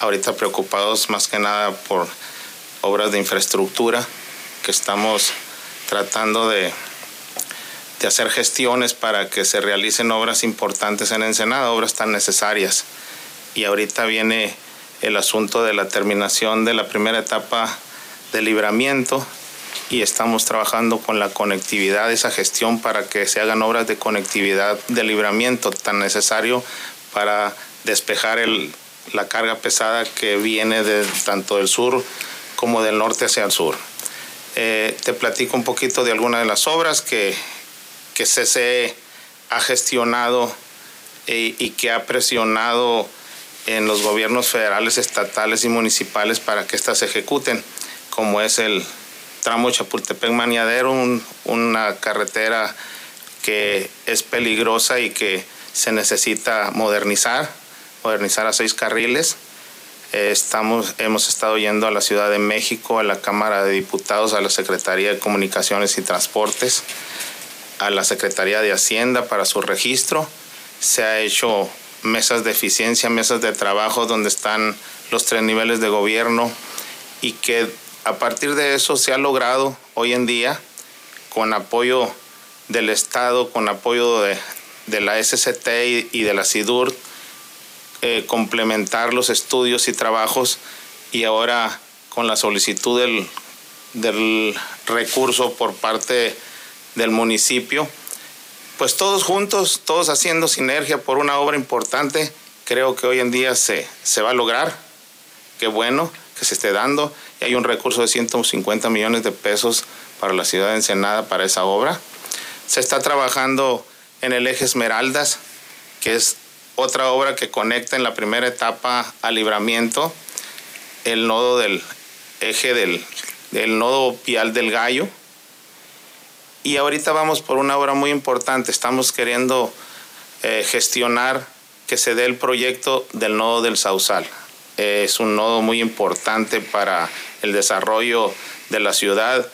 Speaker 4: Ahorita preocupados más que nada por obras de infraestructura que estamos tratando de, de hacer gestiones para que se realicen obras importantes en Ensenada, obras tan necesarias. Y ahorita viene el asunto de la terminación de la primera etapa de libramiento y estamos trabajando con la conectividad, esa gestión para que se hagan obras de conectividad de libramiento tan necesario para despejar el, la carga pesada que viene de, tanto del sur como del norte hacia el sur. Eh, te platico un poquito de algunas de las obras que, que CCE ha gestionado eh, y que ha presionado en los gobiernos federales, estatales y municipales para que éstas se ejecuten, como es el tramo Chapultepec-Maniadero, una carretera que es peligrosa y que se necesita modernizar, modernizar a seis carriles. Estamos, hemos estado yendo a la Ciudad de México, a la Cámara de Diputados, a la Secretaría de Comunicaciones y Transportes, a la Secretaría de Hacienda para su registro. Se ha hecho mesas de eficiencia, mesas de trabajo donde están los tres niveles de gobierno y que a partir de eso se ha logrado hoy en día con apoyo del Estado, con apoyo de, la SCT y, de la SIDUR, eh, complementar los estudios y trabajos y ahora con la solicitud del, del recurso por parte del municipio pues todos juntos, todos haciendo sinergia por una obra importante, creo que hoy en día se, se va a lograr. Qué bueno que se esté dando. Y hay un recurso de 150 millones de pesos para la ciudad de Ensenada para esa obra. Se está trabajando en el eje Esmeraldas, que es otra obra que conecta en la primera etapa al libramiento el nodo del eje del, del nodo vial del Gallo y ahorita vamos por una obra muy importante. Estamos queriendo eh, gestionar que se dé el proyecto del nodo del Sausal. es un nodo muy importante para el desarrollo de la ciudad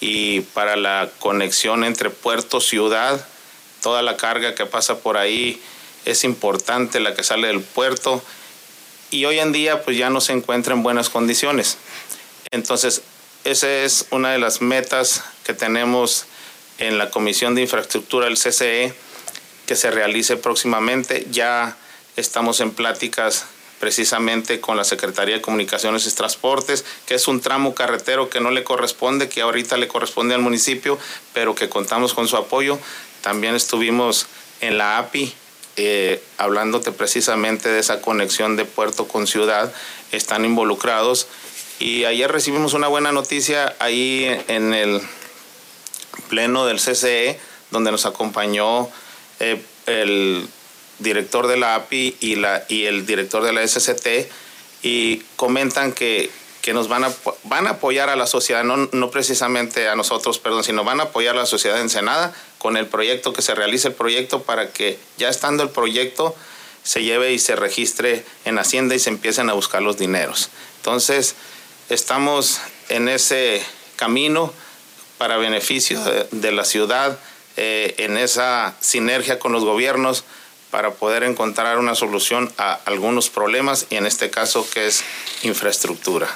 Speaker 4: y para la conexión entre puerto, ciudad. Toda la carga que pasa por ahí es importante, la que sale del puerto. Y hoy en día pues ya no se encuentra en buenas condiciones. Entonces, esa es una de las metas que tenemos en la Comisión de Infraestructura del CCE que se realice próximamente. Ya estamos en pláticas precisamente con la Secretaría de Comunicaciones y Transportes, que es un tramo carretero que no le corresponde, que ahorita le corresponde al municipio, pero que contamos con su apoyo. También estuvimos en la API eh, hablándote precisamente de esa conexión de puerto con ciudad, están involucrados. Y ayer recibimos una buena noticia ahí en el pleno del CCE, donde nos acompañó eh, el director de la API y, la, y el director de la SCT, y comentan que, que nos van a, van a apoyar a la sociedad, no, no precisamente a nosotros, perdón, sino van a apoyar a la sociedad de Ensenada con el proyecto, que se realice el proyecto para que ya estando el proyecto se lleve y se registre en Hacienda y se empiecen a buscar los dineros. Entonces, estamos en ese camino para beneficio de, la ciudad eh, en esa sinergia con los gobiernos para poder encontrar una solución a algunos problemas y en este caso que es infraestructura.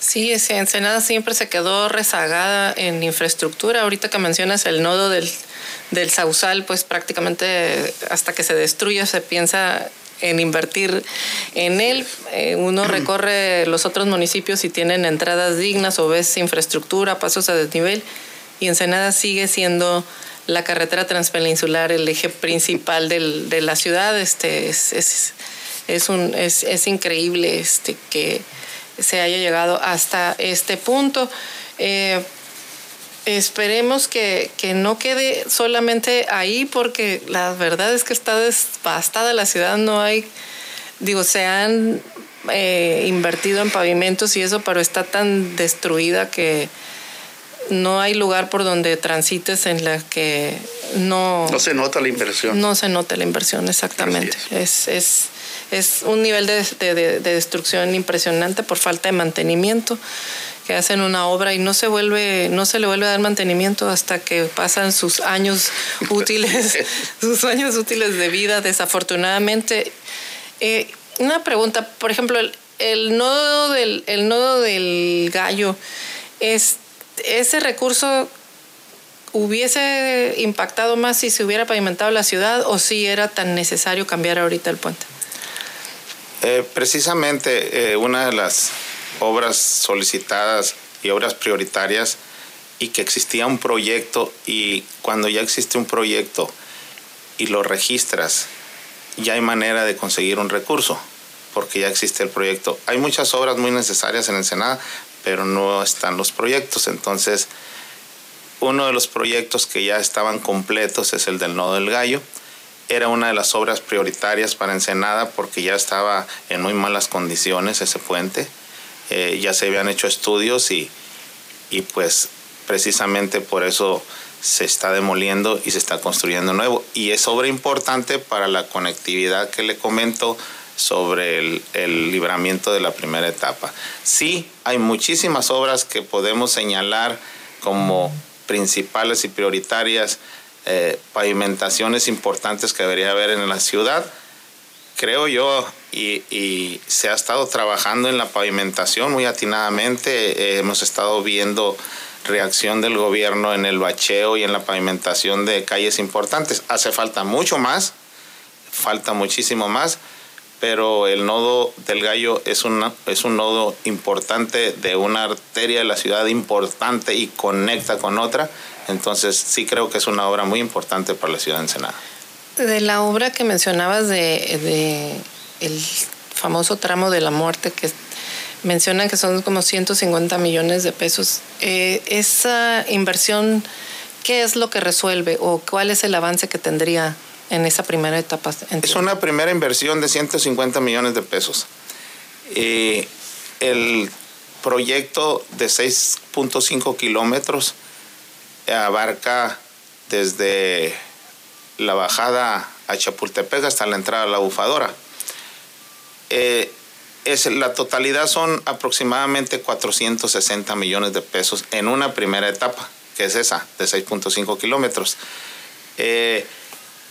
Speaker 2: Sí, Ensenada siempre se quedó rezagada en infraestructura. Ahorita que mencionas el nodo del, del Sausal, pues prácticamente hasta que se destruya se piensa en invertir en él. Eh, uno recorre los otros municipios y tienen entradas dignas o ves infraestructura, pasos a desnivel y Ensenada sigue siendo la carretera transpeninsular el eje principal del, de la ciudad. Este, es, es, es, increíble este, que se haya llegado hasta este punto. Eh, esperemos que, que, no quede solamente ahí porque la verdad es que está devastada la ciudad, no hay, digo, se han eh, invertido en pavimentos y eso, pero está tan destruida que no hay lugar por donde transites en la que no...
Speaker 3: No se nota la inversión.
Speaker 2: No se nota la inversión, exactamente. Es, es, es, un nivel de, de, de destrucción impresionante por falta de mantenimiento que hacen una obra y no se vuelve, no se le vuelve a dar mantenimiento hasta que pasan sus años [laughs] útiles, sus años útiles de vida, desafortunadamente. Eh, una pregunta, por ejemplo, el, nodo del, el nodo del gallo, es, ese recurso hubiese impactado más si se hubiera pavimentado la ciudad o si era tan necesario cambiar ahorita el puente?
Speaker 4: Eh, precisamente eh, una de las obras solicitadas y obras prioritarias y que existía un proyecto y cuando ya existe un proyecto y lo registras, ya hay manera de conseguir un recurso porque ya existe el proyecto. Hay muchas obras muy necesarias en Ensenada, pero no están los proyectos. Entonces, uno de los proyectos que ya estaban completos es el del Nodo del Gallo. Era una de las obras prioritarias para Ensenada porque ya estaba en muy malas condiciones ese puente. Eh, ya se habían hecho estudios y, y pues precisamente por eso se está demoliendo y se está construyendo nuevo. Y es obra importante para la conectividad que le comento sobre el, el, libramiento de la primera etapa. Sí, hay muchísimas obras que podemos señalar como principales y prioritarias, eh, pavimentaciones importantes que debería haber en la ciudad. Creo yo, y, y, se ha estado trabajando en la pavimentación muy atinadamente, eh, hemos estado viendo reacción del gobierno en el bacheo y en la pavimentación de calles importantes. Hace falta mucho más, falta muchísimo más, pero el nodo del gallo es, una, es un nodo importante de una arteria de la ciudad importante y conecta con otra. Entonces sí creo que es una obra muy importante para la ciudad de Ensenada.
Speaker 2: De la obra que mencionabas de, de el famoso tramo de la muerte que mencionan que son como 150 millones de pesos. Eh, esa inversión, ¿qué es lo que resuelve o cuál es el avance que tendría en esa primera etapa?
Speaker 4: Es una primera inversión de 150 millones de pesos. Y el proyecto de 6.5 kilómetros abarca desde la bajada a Chapultepec hasta la entrada a la bufadora. Eh, es, la totalidad son aproximadamente 460 millones de pesos en una primera etapa, que es esa, de 6.5 kilómetros. Eh,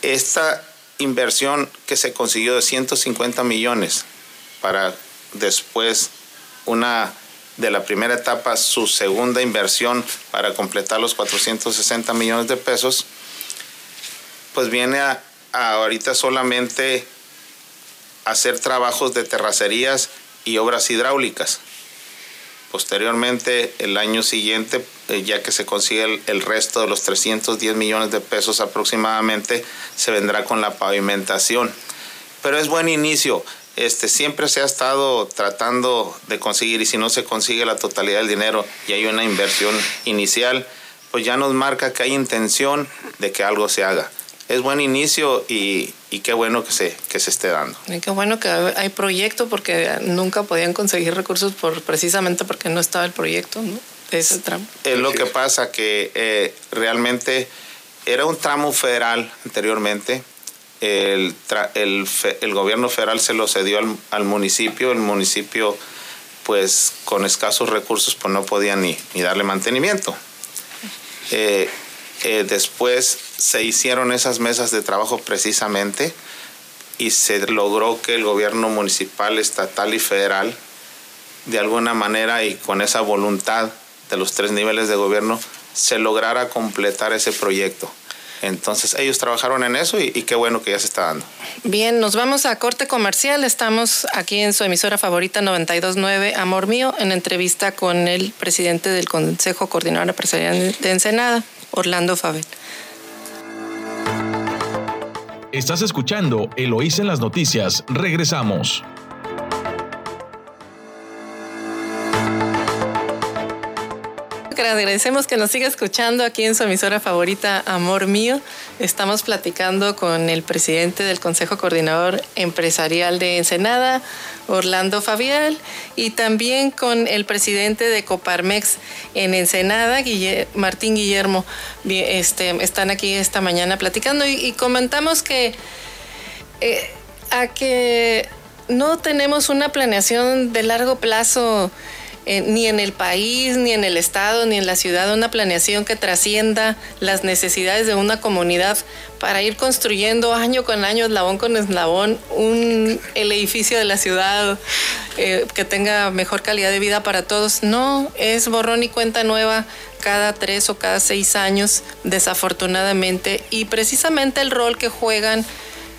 Speaker 4: esta inversión que se consiguió de 150 millones para después una de la primera etapa, su segunda inversión para completar los 460 millones de pesos, pues viene a, a ahorita solamente hacer trabajos de terracerías y obras hidráulicas. Posteriormente, el año siguiente, eh, ya que se consigue el, resto de los 310 millones de pesos aproximadamente, se vendrá con la pavimentación. Pero es buen inicio. Este, siempre se ha estado tratando de conseguir y si no se consigue la totalidad del dinero y hay una inversión inicial, pues ya nos marca que hay intención de que algo se haga es buen inicio y, y, qué bueno que se, que se esté dando.
Speaker 2: Y qué bueno que hay proyecto porque nunca podían conseguir recursos por precisamente porque no estaba el proyecto, ¿no? Ese tramo.
Speaker 4: Es lo que pasa que eh, realmente era un tramo federal anteriormente. El, el, el, gobierno federal se lo cedió al, al, municipio. El municipio, pues con escasos recursos, pues no podía ni, ni darle mantenimiento. Eh, eh, después se hicieron esas mesas de trabajo precisamente y se logró que el gobierno municipal, estatal y federal, de alguna manera y con esa voluntad de los tres niveles de gobierno, se lograra completar ese proyecto. Entonces ellos trabajaron en eso y, qué bueno que ya se está dando.
Speaker 2: Bien, nos vamos a corte comercial. Estamos aquí en su emisora favorita 929 Amor Mío en entrevista con el presidente del Consejo Coordinador Empresarial de Ensenada, Orlando Fabel.
Speaker 1: Estás escuchando Eloísa en las noticias. Regresamos.
Speaker 2: Agradecemos que nos siga escuchando aquí en su emisora favorita, Amor Mío. Estamos platicando con el presidente del Consejo Coordinador Empresarial de Ensenada, Orlando Fabial, y también con el presidente de Coparmex en Ensenada, Martín Guillermo. Este, están aquí esta mañana platicando y, comentamos que eh, a que no tenemos una planeación de largo plazo ni en el país, ni en el estado, ni en la ciudad, una planeación que trascienda las necesidades de una comunidad para ir construyendo año con año, eslabón con eslabón, un, el edificio de la ciudad eh, que tenga mejor calidad de vida para todos. No, es borrón y cuenta nueva cada tres o cada seis años, desafortunadamente, y precisamente el rol que juegan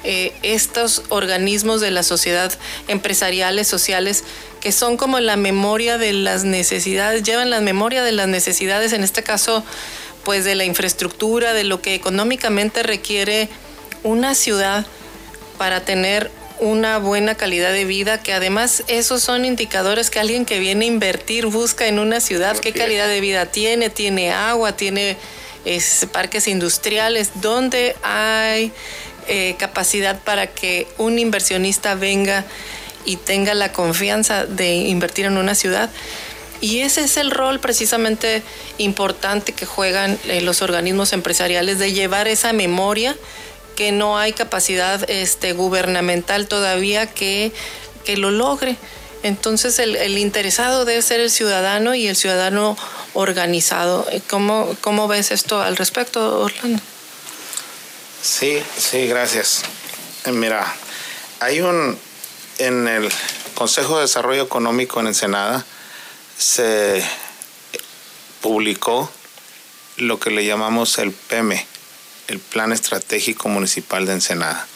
Speaker 2: eh, estos organismos de la sociedad empresariales, sociales, que son como la memoria de las necesidades, llevan la memoria de las necesidades, en este caso, pues de la infraestructura, de lo que económicamente requiere una ciudad para tener una buena calidad de vida, que además esos son indicadores que alguien que viene a invertir busca en una ciudad, qué calidad de vida tiene, tiene agua, tiene parques industriales, donde hay eh, capacidad para que un inversionista venga y tenga la confianza de invertir en una ciudad. Y ese es el rol precisamente importante que juegan eh, los organismos empresariales de llevar esa memoria que no hay capacidad este, gubernamental todavía que, que lo logre. Entonces el, el, interesado debe ser el ciudadano y el ciudadano organizado. ¿Cómo, cómo ves esto al respecto, Orlando?
Speaker 4: Sí, sí, gracias. Eh, mira, hay un, en el Consejo de Desarrollo Económico en Ensenada, se publicó lo que le llamamos el PEME, el Plan Estratégico Municipal de Ensenada.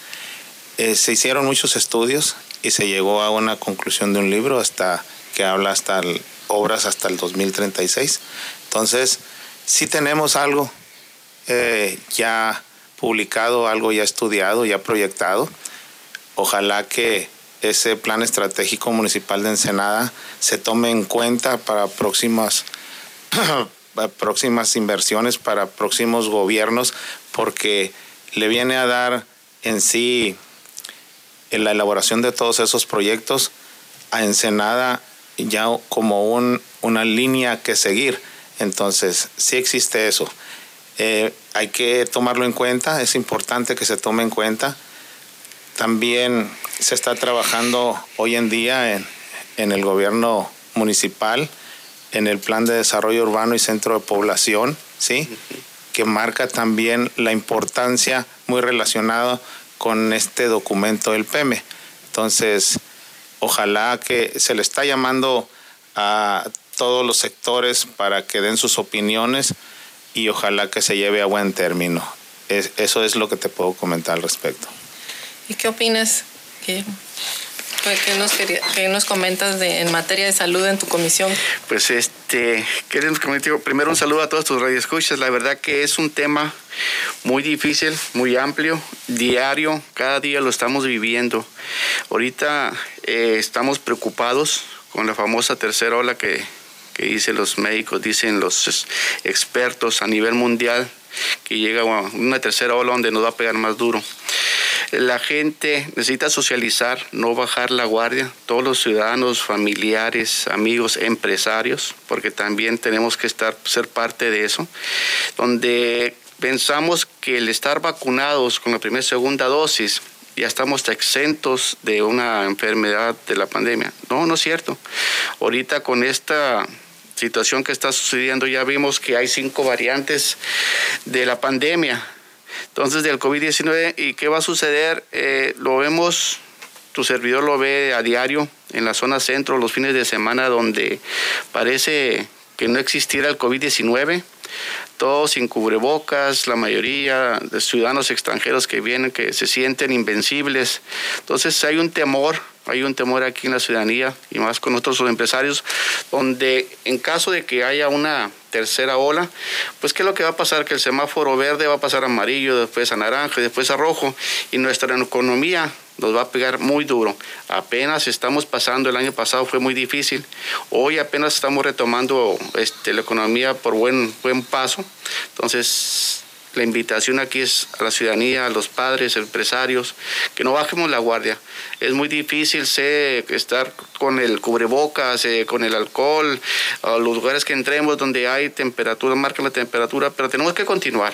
Speaker 4: Eh, se hicieron muchos estudios y se llegó a una conclusión de un libro hasta que habla hasta obras hasta el 2036. Entonces, sí tenemos algo eh, ya publicado, algo ya estudiado, ya proyectado. Ojalá que ese plan estratégico municipal de Ensenada se tome en cuenta para próximas [clears throat] próximas inversiones para próximos gobiernos porque le viene a dar en sí en la elaboración de todos esos proyectos a Ensenada ya como un, una línea que seguir. Entonces, sí existe eso. Eh, hay que tomarlo en cuenta, es importante que se tome en cuenta. También se está trabajando hoy en día en, el gobierno municipal, en el plan de desarrollo urbano y centro de población, ¿sí? que marca también la importancia muy relacionada con este documento del PEME. Entonces, ojalá que se le está llamando a todos los sectores para que den sus opiniones y ojalá que se lleve a buen término. eso es lo que te puedo comentar al respecto.
Speaker 2: ¿Y qué opinas? ¿Qué, nos, qué nos, comentas de, en materia de salud en tu comisión?
Speaker 3: Pues este, queremos primero un saludo a todos tus radioescuchas. La verdad que es un tema muy difícil, muy amplio, diario, cada día lo estamos viviendo. Ahorita eh, estamos preocupados con la famosa tercera ola que, que dicen los médicos, dicen los expertos a nivel mundial, que llega una tercera ola donde nos va a pegar más duro. La gente necesita socializar, no bajar la guardia, todos los ciudadanos, familiares, amigos, empresarios, porque también tenemos que estar, ser parte de eso, donde pensamos que el estar vacunados con la primera y segunda dosis ya estamos exentos de una enfermedad de la pandemia. No, no es cierto. Ahorita con esta situación que está sucediendo ya vimos que hay cinco variantes de la pandemia. Entonces, del COVID-19, ¿y qué va a suceder? Eh, lo vemos, tu servidor lo ve a diario en la zona centro, los fines de semana, donde parece que no existiera el COVID-19 todos sin cubrebocas, la mayoría de ciudadanos extranjeros que vienen que se sienten invencibles. Entonces hay un temor, hay un temor aquí en la ciudadanía y más con nosotros los empresarios, donde en caso de que haya una tercera ola, pues qué es lo que va a pasar, que el semáforo verde va a pasar a amarillo, después a naranja y después a rojo y nuestra economía nos va a pegar muy duro. Apenas estamos pasando, el año pasado fue muy difícil, hoy apenas estamos retomando este, la economía por buen, buen paso. Entonces, la invitación aquí es a la ciudadanía, a los padres, empresarios, que no bajemos la guardia. Es muy difícil sé, estar con el cubrebocas, eh, con el alcohol, a los lugares que entremos donde hay temperatura, marca la temperatura, pero tenemos que continuar.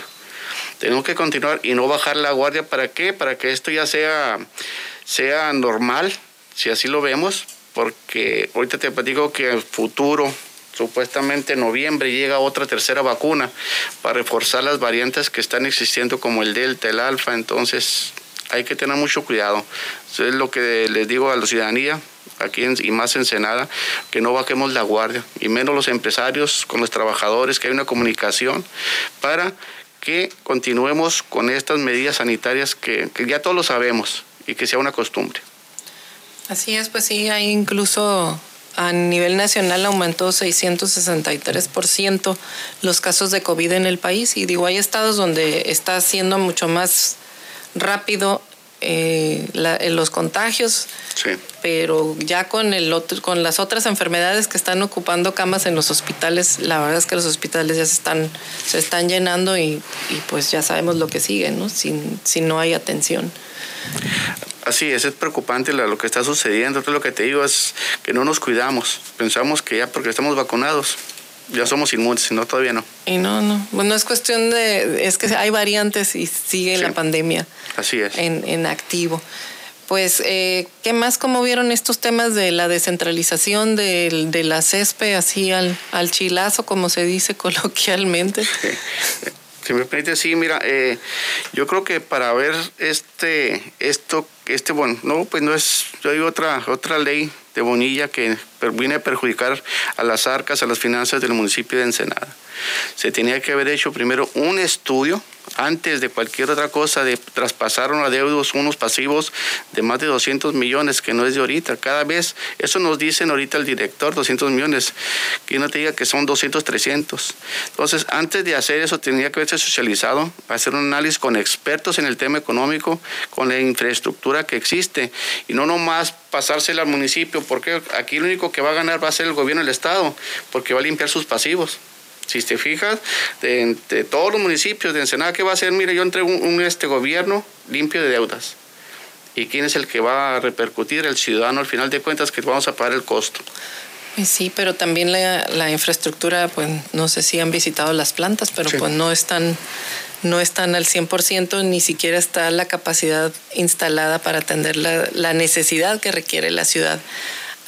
Speaker 3: Tenemos que continuar y no bajar la guardia. ¿Para qué? Para que esto ya sea, sea normal, si así lo vemos, porque ahorita te digo que el futuro, supuestamente en noviembre, llega otra tercera vacuna para reforzar las variantes que están existiendo como el Delta, el Alfa, entonces hay que tener mucho cuidado. Eso es lo que les digo a la ciudadanía, aquí y más en Senada, que no bajemos la guardia, y menos los empresarios con los trabajadores, que hay una comunicación para que continuemos con estas medidas sanitarias que, que ya todos lo sabemos y que sea una costumbre.
Speaker 2: Así es, pues sí, hay incluso a nivel nacional aumentó 663% los casos de COVID en el país y digo, hay estados donde está siendo mucho más rápido eh, los contagios, pero ya con, el con las otras enfermedades que están ocupando camas en los hospitales, la verdad es que los hospitales ya se están, se están llenando y, pues ya sabemos lo que sigue, ¿no? Si, si no hay atención.
Speaker 3: Así es, es preocupante lo que está sucediendo. Entonces lo que te digo es que no nos cuidamos. Pensamos que ya porque estamos vacunados ya somos inmunes, no, todavía no.
Speaker 2: Y no, no. Bueno, es cuestión de, es que hay variantes y sigue la pandemia.
Speaker 3: Así es.
Speaker 2: En, en activo. Pues, eh, ¿qué más? ¿Cómo vieron estos temas de la descentralización de, de la CESPE así al, al chilazo, como se dice [laughs] coloquialmente?
Speaker 3: Si me permite, sí, mira, eh, yo creo que para ver este, esto, este, bueno, no, pues no es, yo hay otra, otra ley de Bonilla que viene a perjudicar a las arcas, a las finanzas del municipio de Ensenada. Se tenía que haber hecho primero un estudio antes de cualquier otra cosa, de traspasaron a deudos unos pasivos de más de 200 millones, que no es de ahorita. Cada vez, eso nos dicen ahorita el director, 200 millones, que no te diga que son 200, 300. Entonces, antes de hacer eso, tenía que haberse socializado, hacer un análisis con expertos en el tema económico, con la infraestructura que existe, y no nomás pasársela al municipio, porque aquí lo único que va a ganar va a ser el gobierno del Estado, porque va a limpiar sus pasivos. Si te fijas, de, todos los municipios de Ensenada, ¿qué va a hacer? Mire, yo entrego un, este gobierno limpio de deudas. ¿Y quién es el que va a repercutir? El ciudadano, al final de cuentas, que vamos a pagar el costo.
Speaker 2: Pues sí, pero también la, infraestructura, pues no sé si han visitado las plantas, pero pues no están, no están al 100%, ni siquiera está la capacidad instalada para atender la, la necesidad que requiere la ciudad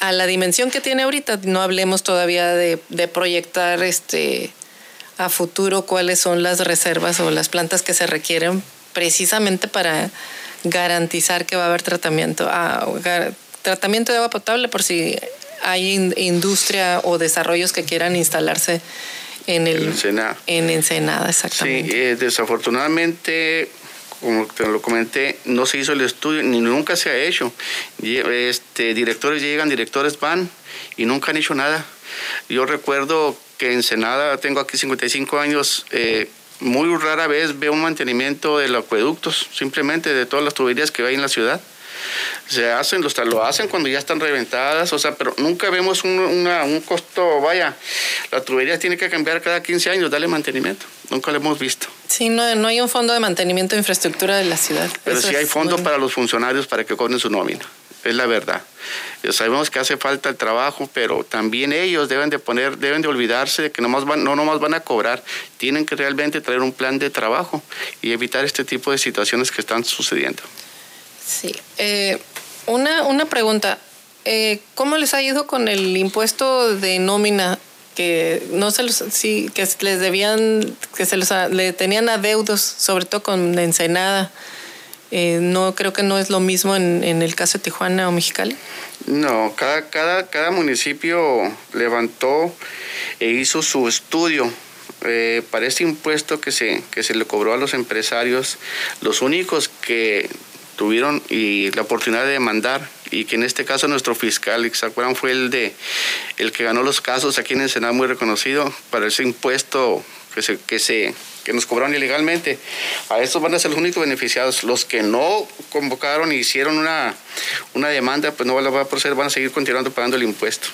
Speaker 2: a la dimensión que tiene ahorita, no hablemos todavía de, proyectar este a futuro cuáles son las reservas o las plantas que se requieren precisamente para garantizar que va a haber tratamiento, ah, tratamiento de agua potable por si hay industria o desarrollos que quieran instalarse en el
Speaker 3: Ensenada.
Speaker 2: En Ensenada, exactamente.
Speaker 3: Sí, eh, desafortunadamente como te lo comenté, no se hizo el estudio, ni nunca se ha hecho. Este, directores llegan, directores van y nunca han hecho nada. Yo recuerdo que en Senada, tengo aquí 55 años, eh, muy rara vez veo un mantenimiento de los acueductos, simplemente de todas las tuberías que hay en la ciudad se hacen, los, lo hacen cuando ya están reventadas, o sea, pero nunca vemos un, un costo, vaya, la tubería tiene que cambiar cada 15 años, darle mantenimiento, nunca lo hemos visto.
Speaker 2: Sí, no, no hay un fondo de mantenimiento de infraestructura de la ciudad.
Speaker 3: Pero sí hay fondo para los funcionarios para que cobren su nómina, es la verdad. Sabemos que hace falta el trabajo, pero también ellos deben de poner, deben de olvidarse de que nomás van, no nomás van a cobrar, tienen que realmente traer un plan de trabajo y evitar este tipo de situaciones que están sucediendo.
Speaker 2: Sí. Eh, una, una pregunta. Eh, ¿Cómo les ha ido con el impuesto de nómina? Que no se los, sí, que les debían, que se los le tenían adeudos, sobre todo con Ensenada. Eh, no creo que no es lo mismo en, el caso de Tijuana o Mexicali.
Speaker 3: No, cada, cada, cada municipio levantó e hizo su estudio eh, para este impuesto que se, que se le cobró a los empresarios. Los únicos que tuvieron y la oportunidad de demandar y que en este caso nuestro fiscal, ¿se acuerdan? Fue el de el que ganó los casos aquí en el Senado muy reconocido para ese impuesto que se, que se que nos cobraron ilegalmente. A estos van a ser los únicos beneficiados. Los que no convocaron y hicieron una, una demanda, pues no va a proceder, van a seguir continuando pagando el impuesto.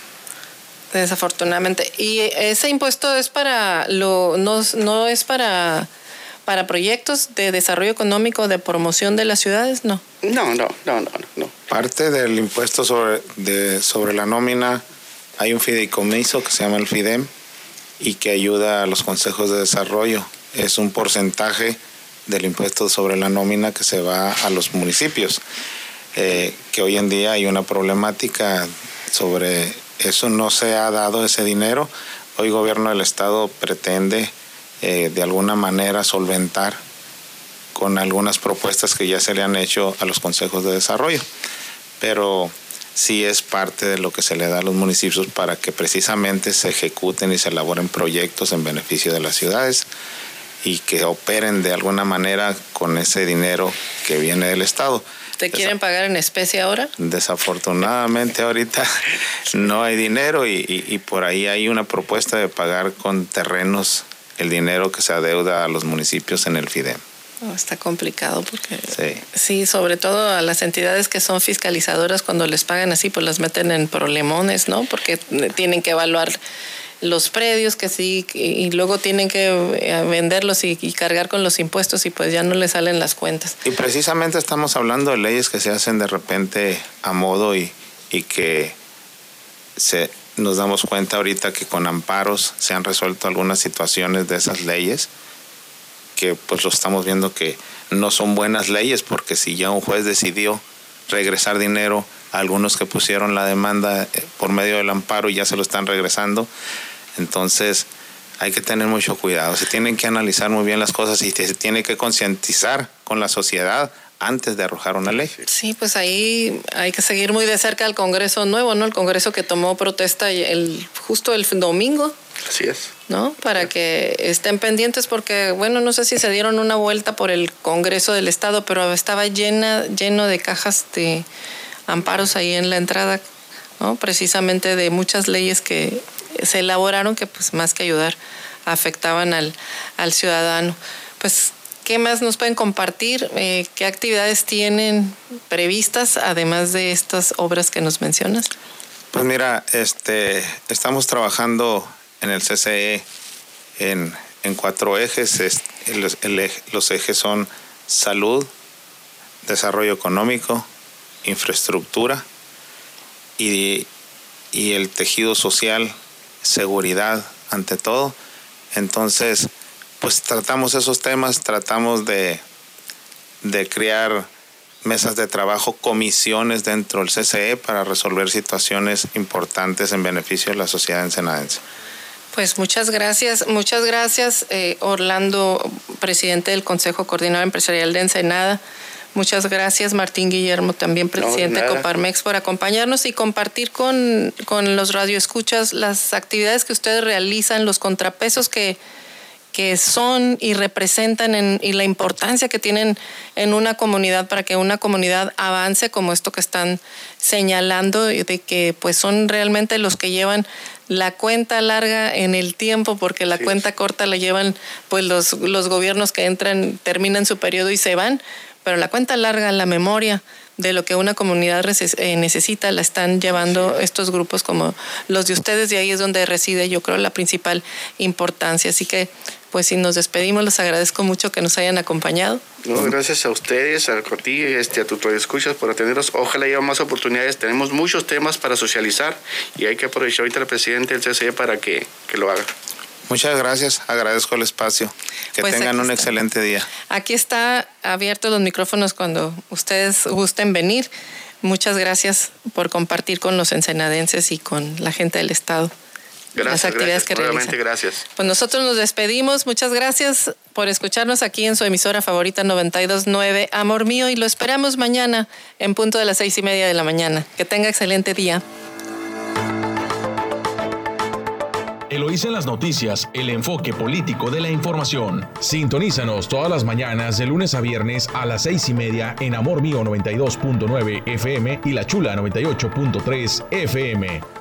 Speaker 2: Desafortunadamente. ¿Y ese impuesto es para lo no, no es para para proyectos de desarrollo económico, de promoción de las ciudades, no.
Speaker 3: No, no, no, no, no.
Speaker 4: Parte del impuesto sobre, de, sobre la nómina, hay un fideicomiso que se llama el FIDEM y que ayuda a los consejos de desarrollo. Es un porcentaje del impuesto sobre la nómina que se va a los municipios. Eh, que hoy en día hay una problemática sobre eso, no se ha dado ese dinero. Hoy el gobierno del estado pretende eh, de alguna manera solventar con algunas propuestas que ya se le han hecho a los consejos de desarrollo. Pero sí es parte de lo que se le da a los municipios para que precisamente se ejecuten y se elaboren proyectos en beneficio de las ciudades. y que operen de alguna manera con ese dinero que viene del Estado.
Speaker 2: ¿Te quieren pagar en especie ahora?
Speaker 4: Desafortunadamente ahorita [laughs] no hay dinero y, por ahí hay una propuesta de pagar con terrenos el dinero que se adeuda a los municipios en el FIDEM.
Speaker 2: Oh, está complicado porque sí. sí. sobre todo a las entidades que son fiscalizadoras cuando les pagan así, pues las meten en problemones, ¿no? Porque tienen que evaluar los predios que sí, y luego tienen que eh, venderlos y, cargar con los impuestos y pues ya no les salen las cuentas.
Speaker 4: Y precisamente estamos hablando de leyes que se hacen de repente a modo y, y que se, nos damos cuenta ahorita que con amparos se han resuelto algunas situaciones de esas leyes que pues lo estamos viendo que no son buenas leyes porque si ya un juez decidió regresar dinero a algunos que pusieron la demanda eh, por medio del amparo y ya se lo están regresando, entonces hay que tener mucho cuidado. Se tienen que analizar muy bien las cosas y se tiene que concientizar con la sociedad antes de arrojar una ley.
Speaker 2: Sí, pues ahí hay que seguir muy de cerca al Congreso nuevo, ¿no? El Congreso que tomó protesta el, justo el domingo.
Speaker 3: Así es.
Speaker 2: ¿No? Para que estén pendientes porque, bueno, no sé si se dieron una vuelta por el Congreso del Estado, pero estaba llena, lleno de cajas de amparos ahí en la entrada, ¿no? Precisamente de muchas leyes que se elaboraron que pues más que ayudar afectaban al, al ciudadano. Pues, ¿qué más nos pueden compartir? Eh, ¿Qué actividades tienen previstas además de estas obras que nos mencionas?
Speaker 4: Pues mira, este, estamos trabajando en el CCE en, en cuatro ejes. los ejes son salud, desarrollo económico, infraestructura y, y el tejido social seguridad ante todo. Entonces, pues tratamos esos temas, tratamos de, de crear mesas de trabajo, comisiones dentro del CCE para resolver situaciones importantes en beneficio de la sociedad ensenadense.
Speaker 2: Pues muchas gracias, muchas gracias eh, Orlando, presidente del Consejo Coordinador Empresarial de Ensenada. Muchas gracias, Martín Guillermo, también presidente de Coparmex, por acompañarnos y compartir con, con los radioescuchas las actividades que ustedes realizan, los contrapesos que, que son y representan en, y la importancia que tienen en una comunidad para que una comunidad avance como esto que están señalando de que pues son realmente los que llevan la cuenta larga en el tiempo porque la cuenta corta la llevan pues los, los gobiernos que entran terminan su periodo y se van pero la cuenta larga, la memoria de lo que una comunidad eh, necesita, la están llevando estos grupos como los de ustedes y ahí es donde reside, yo creo, la principal importancia. Así que, pues si nos despedimos, les agradezco mucho que nos hayan acompañado.
Speaker 3: No, gracias a ustedes, a ti, este, a tu escuchas por atendernos. Ojalá haya más oportunidades. Tenemos muchos temas para socializar y hay que aprovechar ahorita al presidente del CCE para que, que lo haga.
Speaker 4: Muchas gracias, agradezco el espacio. Que pues tengan un excelente día.
Speaker 2: Aquí está abiertos los micrófonos cuando ustedes gusten venir. Muchas gracias por compartir con los ensenadenses y con la gente del Estado.
Speaker 3: Gracias, las actividades que realizan. gracias.
Speaker 2: Pues nosotros nos despedimos. Muchas gracias por escucharnos aquí en su emisora favorita 929 Amor Mío y lo esperamos mañana en punto de las seis y media de la mañana. Que tenga excelente día.
Speaker 1: Eloísa en las noticias, el enfoque político de la información. Sintonízanos todas las mañanas de lunes a viernes a las seis y media en Amor Mío 92.9 FM y La Chula 98.3 FM.